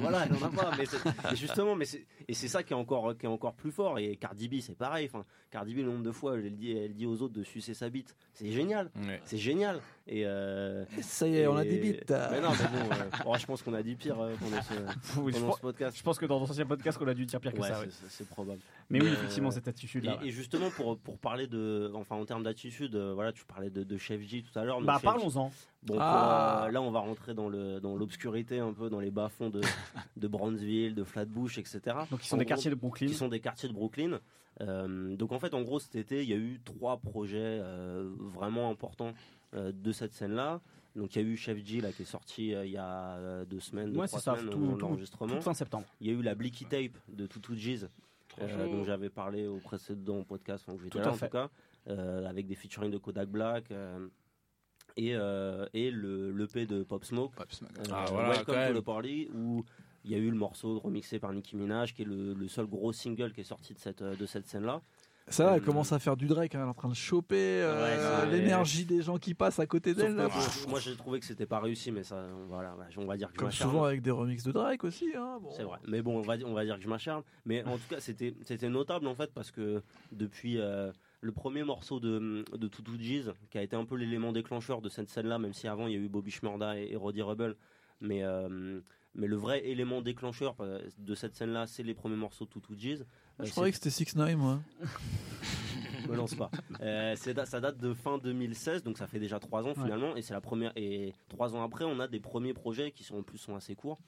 voilà, elle n'en a pas. Mais, justement, mais et c'est ça qui est, encore, qui est encore plus fort. Et Cardi B, c'est pareil. Enfin, Cardi B, le nombre de fois, elle dit, elle dit aux autres de sucer sa bite. C'est génial. C'est génial. Et euh, ça y est, on a des bites. Mais non, mais bon, euh, oh, je pense qu'on a dit pire euh, pendant, ce, podcast. Je pense que dans l'ancien podcast, on a dû dire pire que ça. C'est probable. Mais oui, effectivement, cette attitude-là. Et, justement, pour, pour parler de, enfin, en termes d'attitude, voilà, tu parlais de, de Chef J tout à l'heure. Bah, parlons-en. Bon, ah. euh, là, on va rentrer dans le dans l'obscurité un peu, dans les bas-fonds de, de Brownsville, de Flatbush, etc. Donc, qui sont des quartiers de Brooklyn. Qui sont des quartiers de Brooklyn. Euh, donc, en fait, en gros, cet été, il y a eu trois projets euh, vraiment importants de cette scène-là. Donc, il y a eu Chef G, là, qui est sorti il y a deux semaines, deux, trois semaines, tout, l'enregistrement. fin septembre. Il y a eu la Blicky Tape de Tutu G's, dont j'avais parlé au précédent podcast, donc j'étais là, en tout cas, avec des featuring de Kodak Black et, euh, et le l'EP de Pop Smoke, Pop Smoke. Euh, ah, voilà, Welcome to the Party, où il y a eu le morceau remixé par Nicki Minaj, qui est le, le seul gros single qui est sorti de cette, de cette scène-là. Ça, elle euh, commence à faire du Drake, hein, elle est en train de choper l'énergie des gens qui passent à côté d'elle. Moi, j'ai trouvé que c'était pas réussi, mais ça, voilà, on va dire que Comme souvent avec des remixes de Drake aussi. Hein, bon. C'est vrai, mais bon, on va, on va dire que je m'acharne. Mais en tout cas, c'était notable en fait parce que depuis le premier morceau de, de Tutu G's, qui a été un peu l'élément déclencheur de cette scène-là, même si avant il y a eu Bobby Shmurda et, Roddy Rebel. Mais, euh, mais le vrai élément déclencheur euh, de cette scène-là, c'est les premiers morceaux de Tutu G's. Euh, Je croyais que c'était 6 9 moi. me lance pas. ça date de fin 2016, donc ça fait déjà 3 ans finalement, et c'est la première. Et 3 ans après, on a des premiers projets qui sont en plus sont assez courts.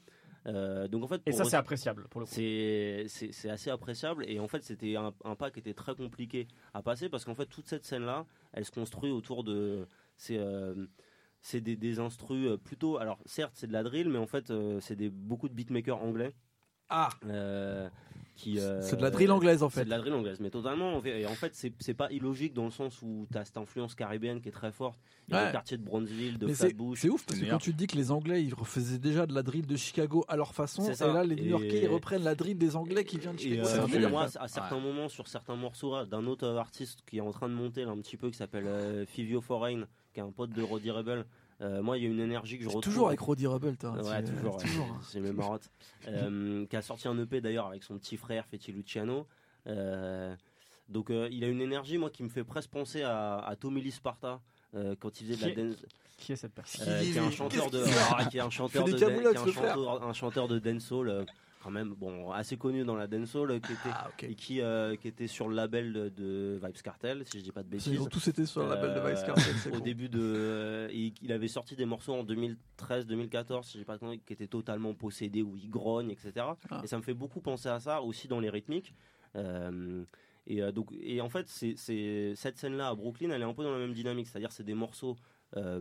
Euh, donc en fait, et ça c'est appréciable pour le coup. C'est assez appréciable et en fait c'était un, pas qui était très compliqué à passer parce qu'en fait toute cette scène là, elle se construit autour de c'est euh, c'est des, des instrus euh, plutôt alors certes c'est de la drill mais en fait c'est des beaucoup de beatmakers anglais. Ah Euh, c'est de la drill anglaise en fait. C'est de la drill anglaise, mais totalement. Et en fait, c'est pas illogique dans le sens où tu as cette influence caribéenne qui est très forte. Il y a le quartier de Bronzeville, de Flatbush. C'est ouf parce que quand tu te dis que les Anglais ils refaisaient déjà de la drill de Chicago à leur façon, et là les New Yorkais ils reprennent la drill des Anglais qui viennent de Chicago. Euh, moi, à certains moments, sur certains morceaux d'un autre artiste qui est en train de monter là, un petit peu, qui s'appelle euh, Fivio Foreign, qui est un pote de Roddy Rebel. Euh, moi, il y a une énergie que je retrouve. Toujours avec Roddy Rebel, toi. Ouais, toujours. C'est mes marottes. Euh, qui a sorti un EP d'ailleurs avec son petit frère Fetti Luciano. Euh, donc, il a une énergie, moi, qui me fait presque penser à, Tommy Lee Sparta. quand il faisait de la dance. Qui est cette personne Qui est un chanteur de, ah, qui est un chanteur de, un chanteur de dancehall quand même bon assez connu dans la dancehall qui était ah, et qui euh, qui était sur le label de, Vibes Cartel si je dis pas de bêtises. Ils ont tous été sur le label de Vibes euh, Cartel. au début de euh, il, avait sorti des morceaux en 2013 2014 si j'ai pas de qui étaient totalement possédés où il grogne etc. Ah. Et ça me fait beaucoup penser à ça aussi dans les rythmiques. et donc et en fait c'est cette scène là à Brooklyn elle est un peu dans la même dynamique c'est-à-dire c'est des morceaux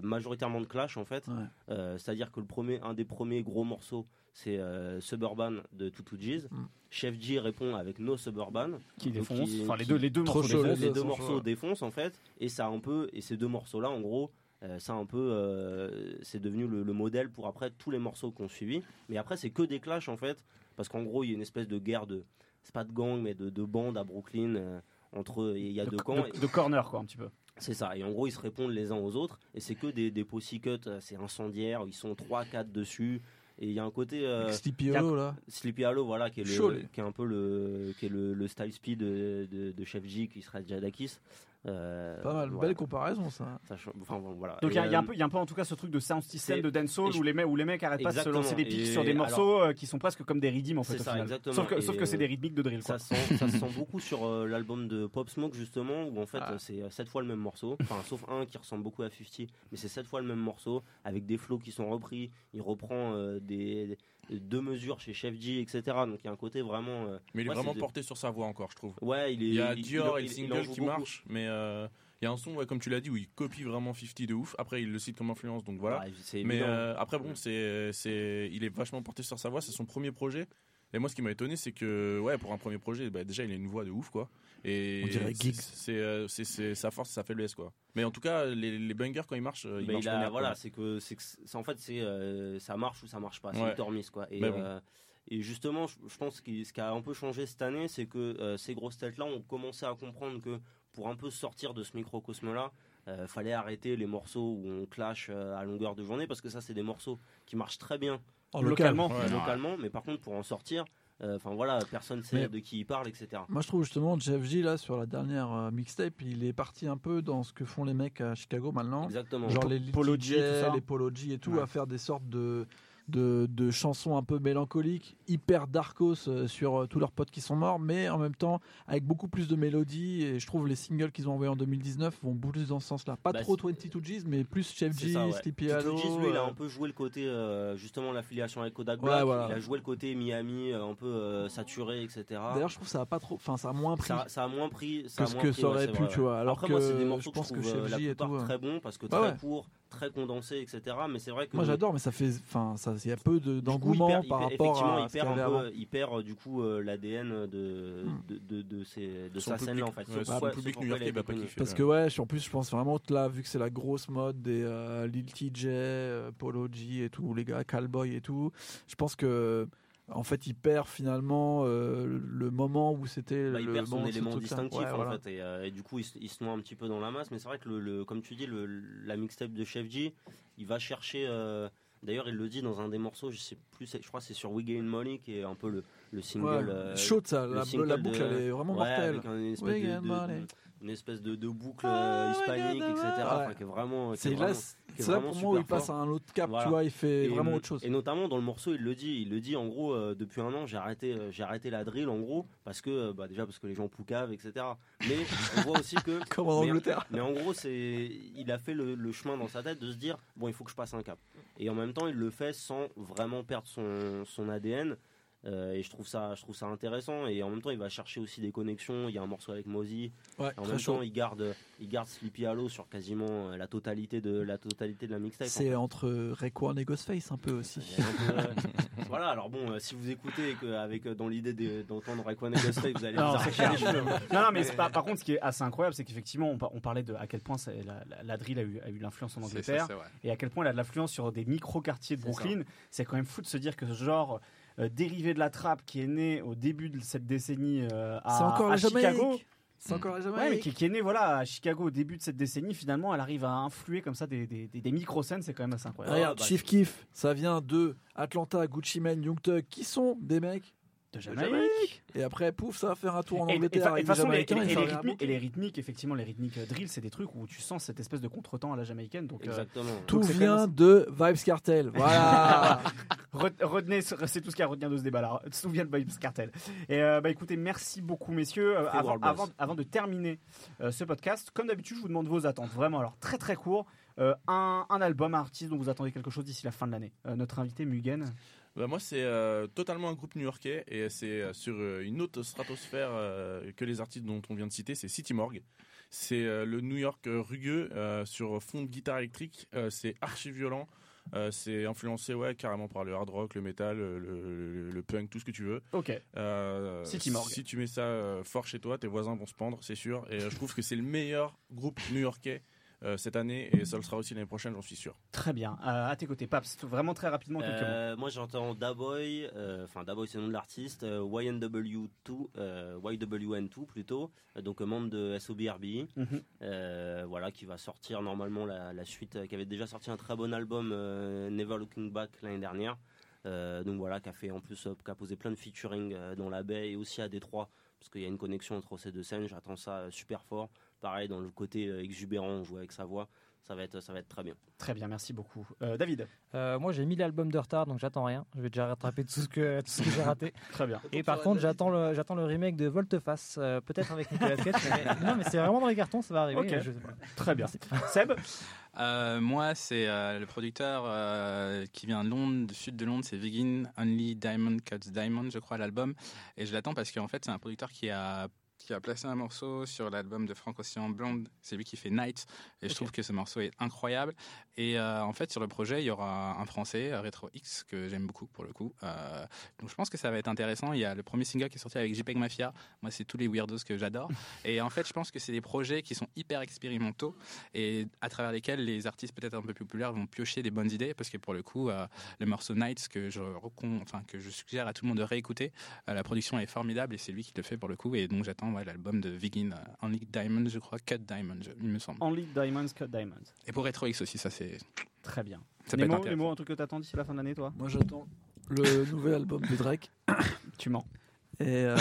majoritairement de clash en fait. C'est-à-dire que le premier, un des premiers gros morceaux, c'est euh, Suburban de Tutu G's. Mm. Chef G répond avec No Suburban. Qui défonce. enfin, les deux, les deux morceaux, défoncent, les deux morceaux défoncent en fait. Et ça un peu, et ces deux morceaux-là, en gros, euh, ça un peu, euh, c'est devenu le, modèle pour après tous les morceaux qu'on suivi. Mais après, c'est que des clashs en fait, parce qu'en gros, il y a une espèce de guerre de, c'est pas de gang, mais de, de bande à Brooklyn. entre, il y a deux camps. De, de, corner quoi, un petit peu. C'est ça. Et en gros, ils se répondent les uns aux autres. Et c'est que des, des cuts, c'est incendiaire. Ils sont 3-4 dessus. Et il y a un côté. Euh, Sleepy Hollow, là. Sleepy Hollow, voilà, qui est, le, qui est un peu le, qui est le, le style speed de, de, de Chef J, qui serait Jadakis. Euh, pas mal, belle comparaison ça. enfin, voilà. Donc il y, a un peu, il y a un peu en tout cas ce truc de sound system de dancehall où les mecs, où les mecs arrêtent pas de se lancer des pics sur des morceaux euh, qui sont presque comme des rythmes en fait. Ça, exactement. Sauf que, sauf que c'est des rythmiques de drill. Ça, Sent, ça se sent beaucoup sur l'album de Pop Smoke justement où en fait ah. c'est 7 fois le même morceau. Enfin sauf un qui ressemble beaucoup à 50, mais c'est 7 fois le même morceau avec des flows qui sont repris. Il reprend des deux mesures chez Chef G, etc. Donc il y a un côté vraiment. Euh, mais il est vraiment porté sur sa voix encore, je trouve. Ouais, il est. Il y a Dior et le single qui marche, mais euh, il y a un son, comme tu l'as dit, où il copie vraiment 50 de ouf. Après, il le cite comme influence, donc voilà. mais euh, après, bon, c'est, c'est, il est vachement porté sur sa voix. C'est son premier projet. Et moi, ce qui m'a étonné, c'est que, ouais, pour un premier projet, bah, déjà, il a une voix de ouf, quoi. Et On dirait C'est, c'est, sa force, sa faiblesse, quoi. Mais en tout cas, les, les bangers, quand ils marchent, ils marchent il Voilà, c'est que, c'est que, en fait, c'est, ça marche ou ça marche pas. C'est ouais. une quoi. Et, et justement, je pense que ce qui a un peu changé cette année, c'est que euh, ces grosses têtes-là ont commencé à comprendre que pour un peu sortir de ce microcosme-là, euh, fallait arrêter les morceaux où on clash euh, à longueur de journée parce que ça, c'est des morceaux qui marchent très bien localement, localement mais par contre, pour en sortir, enfin voilà, personne sait de qui il parle, etc. Moi, je trouve justement Jeff G là sur la dernière mixtape, il est parti un peu dans ce que font les mecs à Chicago maintenant. Exactement. Genre les Polo G, les Polo G et tout, à faire des sortes de de, chansons un peu mélancoliques, hyper darkos euh, sur euh, tous leurs potes qui sont morts, mais en même temps avec beaucoup plus de mélodies. Et je trouve les singles qu'ils ont envoyés en 2019 vont plus dans ce sens-là. Pas bah, trop 22 G's, mais plus Chef G, Sleepy Hollow. lui, il a un peu joué le côté, euh, justement, l'affiliation avec Kodak Black. Il a joué le côté Miami, un peu saturé, etc. D'ailleurs, je trouve que ça a pas trop, enfin, ça a moins pris. Ça, a moins pris. que ce que ça aurait pu, tu vois. Alors Après, que moi, c'est des morceaux je pense que, Chef J est très bon parce que très court très condensé, etc. Mais c'est vrai que moi j'adore, mais ça fait, enfin, ça, il y a peu d'engouement par rapport à. Il perd un peu, il perd du coup euh, l'ADN de, hmm. de, de, de, ces, de sa scène là en fait. Ouais, public new-yorkais va pas kiffer. Parce que ouais, en plus je pense vraiment que là, vu que c'est la grosse mode des euh, Lil TJ, euh, Polo G et tout, les gars, Callboy et tout, je pense que en fait, il perd finalement euh, le moment où c'était. Bah, il perd son élément distinctif en fait, euh, et, du coup, il, se noie un petit peu dans la masse. Mais c'est vrai que, le, comme tu dis, le, la mixtape de Chef G, il va chercher. Euh, d'ailleurs, il le dit dans un des morceaux, je sais plus, je crois c'est sur We Gain Money qui est un peu le, le single. Ouais, chaud ça, la, la, boucle elle est vraiment mortelle. Avec un une espèce de, de boucle euh, hispanique, etc. Enfin, qui est vraiment. C'est là, c'est là pour moi où il passe à un autre cap, tu vois, il fait vraiment autre chose. Et notamment dans le morceau, il le dit, il le dit en gros, euh, depuis un an, j'ai arrêté, euh, j'ai arrêté la drill en gros, parce que, bah, déjà parce que les gens poucavent, etc. Mais on voit aussi que. Comme en Angleterre. Mais en gros, c'est, il a fait le, le, chemin dans sa tête de se dire, bon, il faut que je passe un cap. Et en même temps, il le fait sans vraiment perdre son, son ADN Euh, et je trouve ça, je trouve ça intéressant. Et en même temps, il va chercher aussi des connexions. Il y a un morceau avec Mozy. Ouais, en même temps, il garde, il garde Sleepy Hollow sur quasiment euh, la totalité de la totalité de la mixtape. C'est entre Rayquan et Ghostface un peu aussi. Euh, voilà. Alors bon, si vous écoutez avec dans l'idée d'entendre Rayquan et Ghostface, vous allez non, vous les cheveux. Non, non, mais par contre, ce qui est assez incroyable, c'est qu'effectivement, on, parlait de à quel point la, la, drill a eu, a eu l'influence en Angleterre et à quel point elle a de l'influence sur des micro quartiers de Brooklyn. C'est quand même fou de se dire que ce genre euh, dérivé de la trappe qui est né au début de cette décennie euh, à, encore Chicago. C'est encore la ouais, mais qui, est né voilà à Chicago au début de cette décennie. Finalement, elle arrive à influer comme ça des, des, des, micro scènes. C'est quand même assez incroyable. Regarde, Chief Keef, ça vient de Atlanta, Gucci Mane, Young Thug, qui sont des mecs de Jamaïque. Et après, pouf, ça va faire un tour en Angleterre. Et, et, les, rythmiques, effectivement, les rythmiques euh, drill, c'est des trucs où tu sens cette espèce de contretemps à la jamaïcaine. Donc, euh, tout vient de Vibes Cartel. Voilà. Retenez, c'est tout ce qu'il y a à retenir de ce débat-là. Tout vient de Vibes Cartel. Et euh, bah, écoutez, merci beaucoup, messieurs. Avant, avant, avant, de terminer ce podcast, comme d'habitude, je vous demande vos attentes. Vraiment, alors très très court. un, un, album, un artiste dont vous attendez quelque chose d'ici la fin de l'année. notre invité, Mugen. Bah moi, c'est euh, totalement un groupe new-yorkais et c'est euh, sur euh, une autre stratosphère que les artistes dont on vient de citer, c'est City Morgue. C'est le New York rugueux sur fond de guitare électrique. c'est archi violent. c'est influencé ouais carrément par le hard rock, le metal, le, punk, tout ce que tu veux. Ok. City Morgue. Si tu mets ça fort chez toi, tes voisins vont se pendre, c'est sûr. Et je trouve que c'est le meilleur groupe new-yorkais euh, cette année et ça le sera aussi l'année prochaine, j'en suis sûr. Très bien. Euh, à tes côtés, Paps, vraiment très rapidement quelques euh, Moi j'entends Daboy, enfin Daboy c'est le nom de l'artiste, YNW2, YWN2 plutôt, donc membre de SOBRB, mhm. voilà, qui va sortir normalement la, suite, qui avait déjà sorti un très bon album Never Looking Back l'année dernière. donc voilà, qui a fait en plus, qui a posé plein de featuring dans la baie et aussi à Détroit, parce qu'il y a une connexion entre ces deux scènes. J'attends ça super fort pareil dans le côté euh, exubérant, on joue avec sa voix. Ça va, être, ça va être très bien. Très bien, merci beaucoup. Euh, David euh, Moi, j'ai mis l'album de retard, donc j'attends rien. Je vais déjà rattraper tout ce que, tout ce que j'ai raté. très bien. Et par contre, j'attends le, j'attends le remake de Volteface, peut-être avec Nicolas Cage. non, mais c'est vraiment dans les cartons, ça va arriver. Très bien. Seb moi, c'est le producteur qui vient de Londres, du sud de Londres, c'est Vigin Only Diamond Cuts Diamond, je crois, l'album. Et je l'attends parce qu'en fait, c'est un producteur qui a qui a placé un morceau sur l'album de Frank Ocean Blonde. C'est lui qui fait Night. Et je trouve que ce morceau est incroyable. Et euh, en fait, sur le projet, il y aura un français, euh, Retro X, que j'aime beaucoup pour le coup. Euh, donc je pense que ça va être intéressant. Il y a le premier single qui est sorti avec JPEG Mafia. Moi, c'est tous les weirdos que j'adore. et en fait, je pense que c'est des projets qui sont hyper expérimentaux et à travers lesquels les artistes peut-être un peu plus populaires vont piocher des bonnes idées. Parce que pour le coup, le morceau Night, que je, enfin, que je suggère à tout le monde de réécouter, la production est formidable et c'est lui qui le fait pour le coup. Et donc j'attends l'album de Vigin, euh, Only Diamonds, je crois, Cut Diamonds, il me semble. Only Diamonds, Cut Diamonds. Et pour Retro X aussi, ça c'est. Très bien. Ça les, mots, les mots, un truc que t'attends d'ici la fin de l'année, toi? Moi j'attends le nouvel album de Drake. tu mens. Et euh...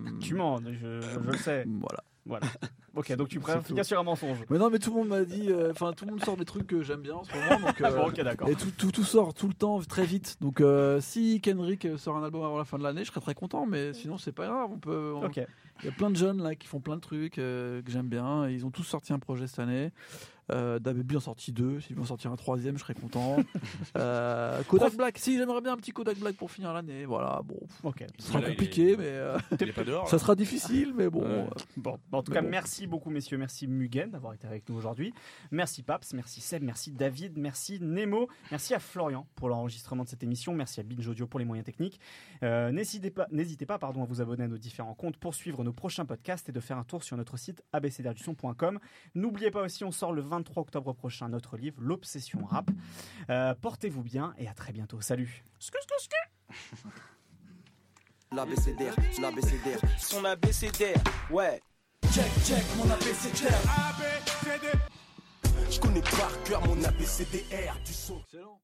tu mens, je, je, le sais. Voilà. Voilà. Ok, donc tu préfères finir sur un mensonge. Mais non, mais tout le monde m'a dit, euh, enfin tout le monde sort des trucs que j'aime bien en ce moment. Donc, euh, ok, d'accord. Et tout, tout, tout, sort tout le temps, très vite. Donc euh, si Kendrick sort un album avant la fin de l'année, je serais très content. Mais sinon, c'est pas grave. On peut. Ok. Il y a plein de jeunes là qui font plein de trucs que j'aime bien. Ils ont tous sorti un projet cette année. Euh, Baby en sorti deux. S'ils vont sortir un troisième, je serais content. euh, Kodak Black, si j'aimerais bien un petit Kodak Black pour finir l'année. Voilà, bon. Ok. Ce sera compliqué, mais euh, ça sera difficile, mais bon. Euh, bon, en tout cas, merci beaucoup, messieurs. Merci Mugen d'avoir été avec nous aujourd'hui. Merci Paps, merci Seb, merci David, merci Nemo, merci à Florian pour l'enregistrement de cette émission, merci à Binge Audio pour les moyens techniques. Euh, n'hésitez pas, n'hésitez pas, pardon, à vous abonner à nos différents comptes pour suivre nos prochains podcasts et de faire un tour sur notre site abcdrduson.com. N'oubliez pas aussi, on sort le 23 octobre prochain notre livre L'obsession rap. Euh, portez-vous bien et à très bientôt. Salut. L'ABCDR, l'ABCDR, son ABCDR, ouais. Check, check, mon ABCDR. ABCDR. Je connais par cœur mon ABCDR du son. Excellent.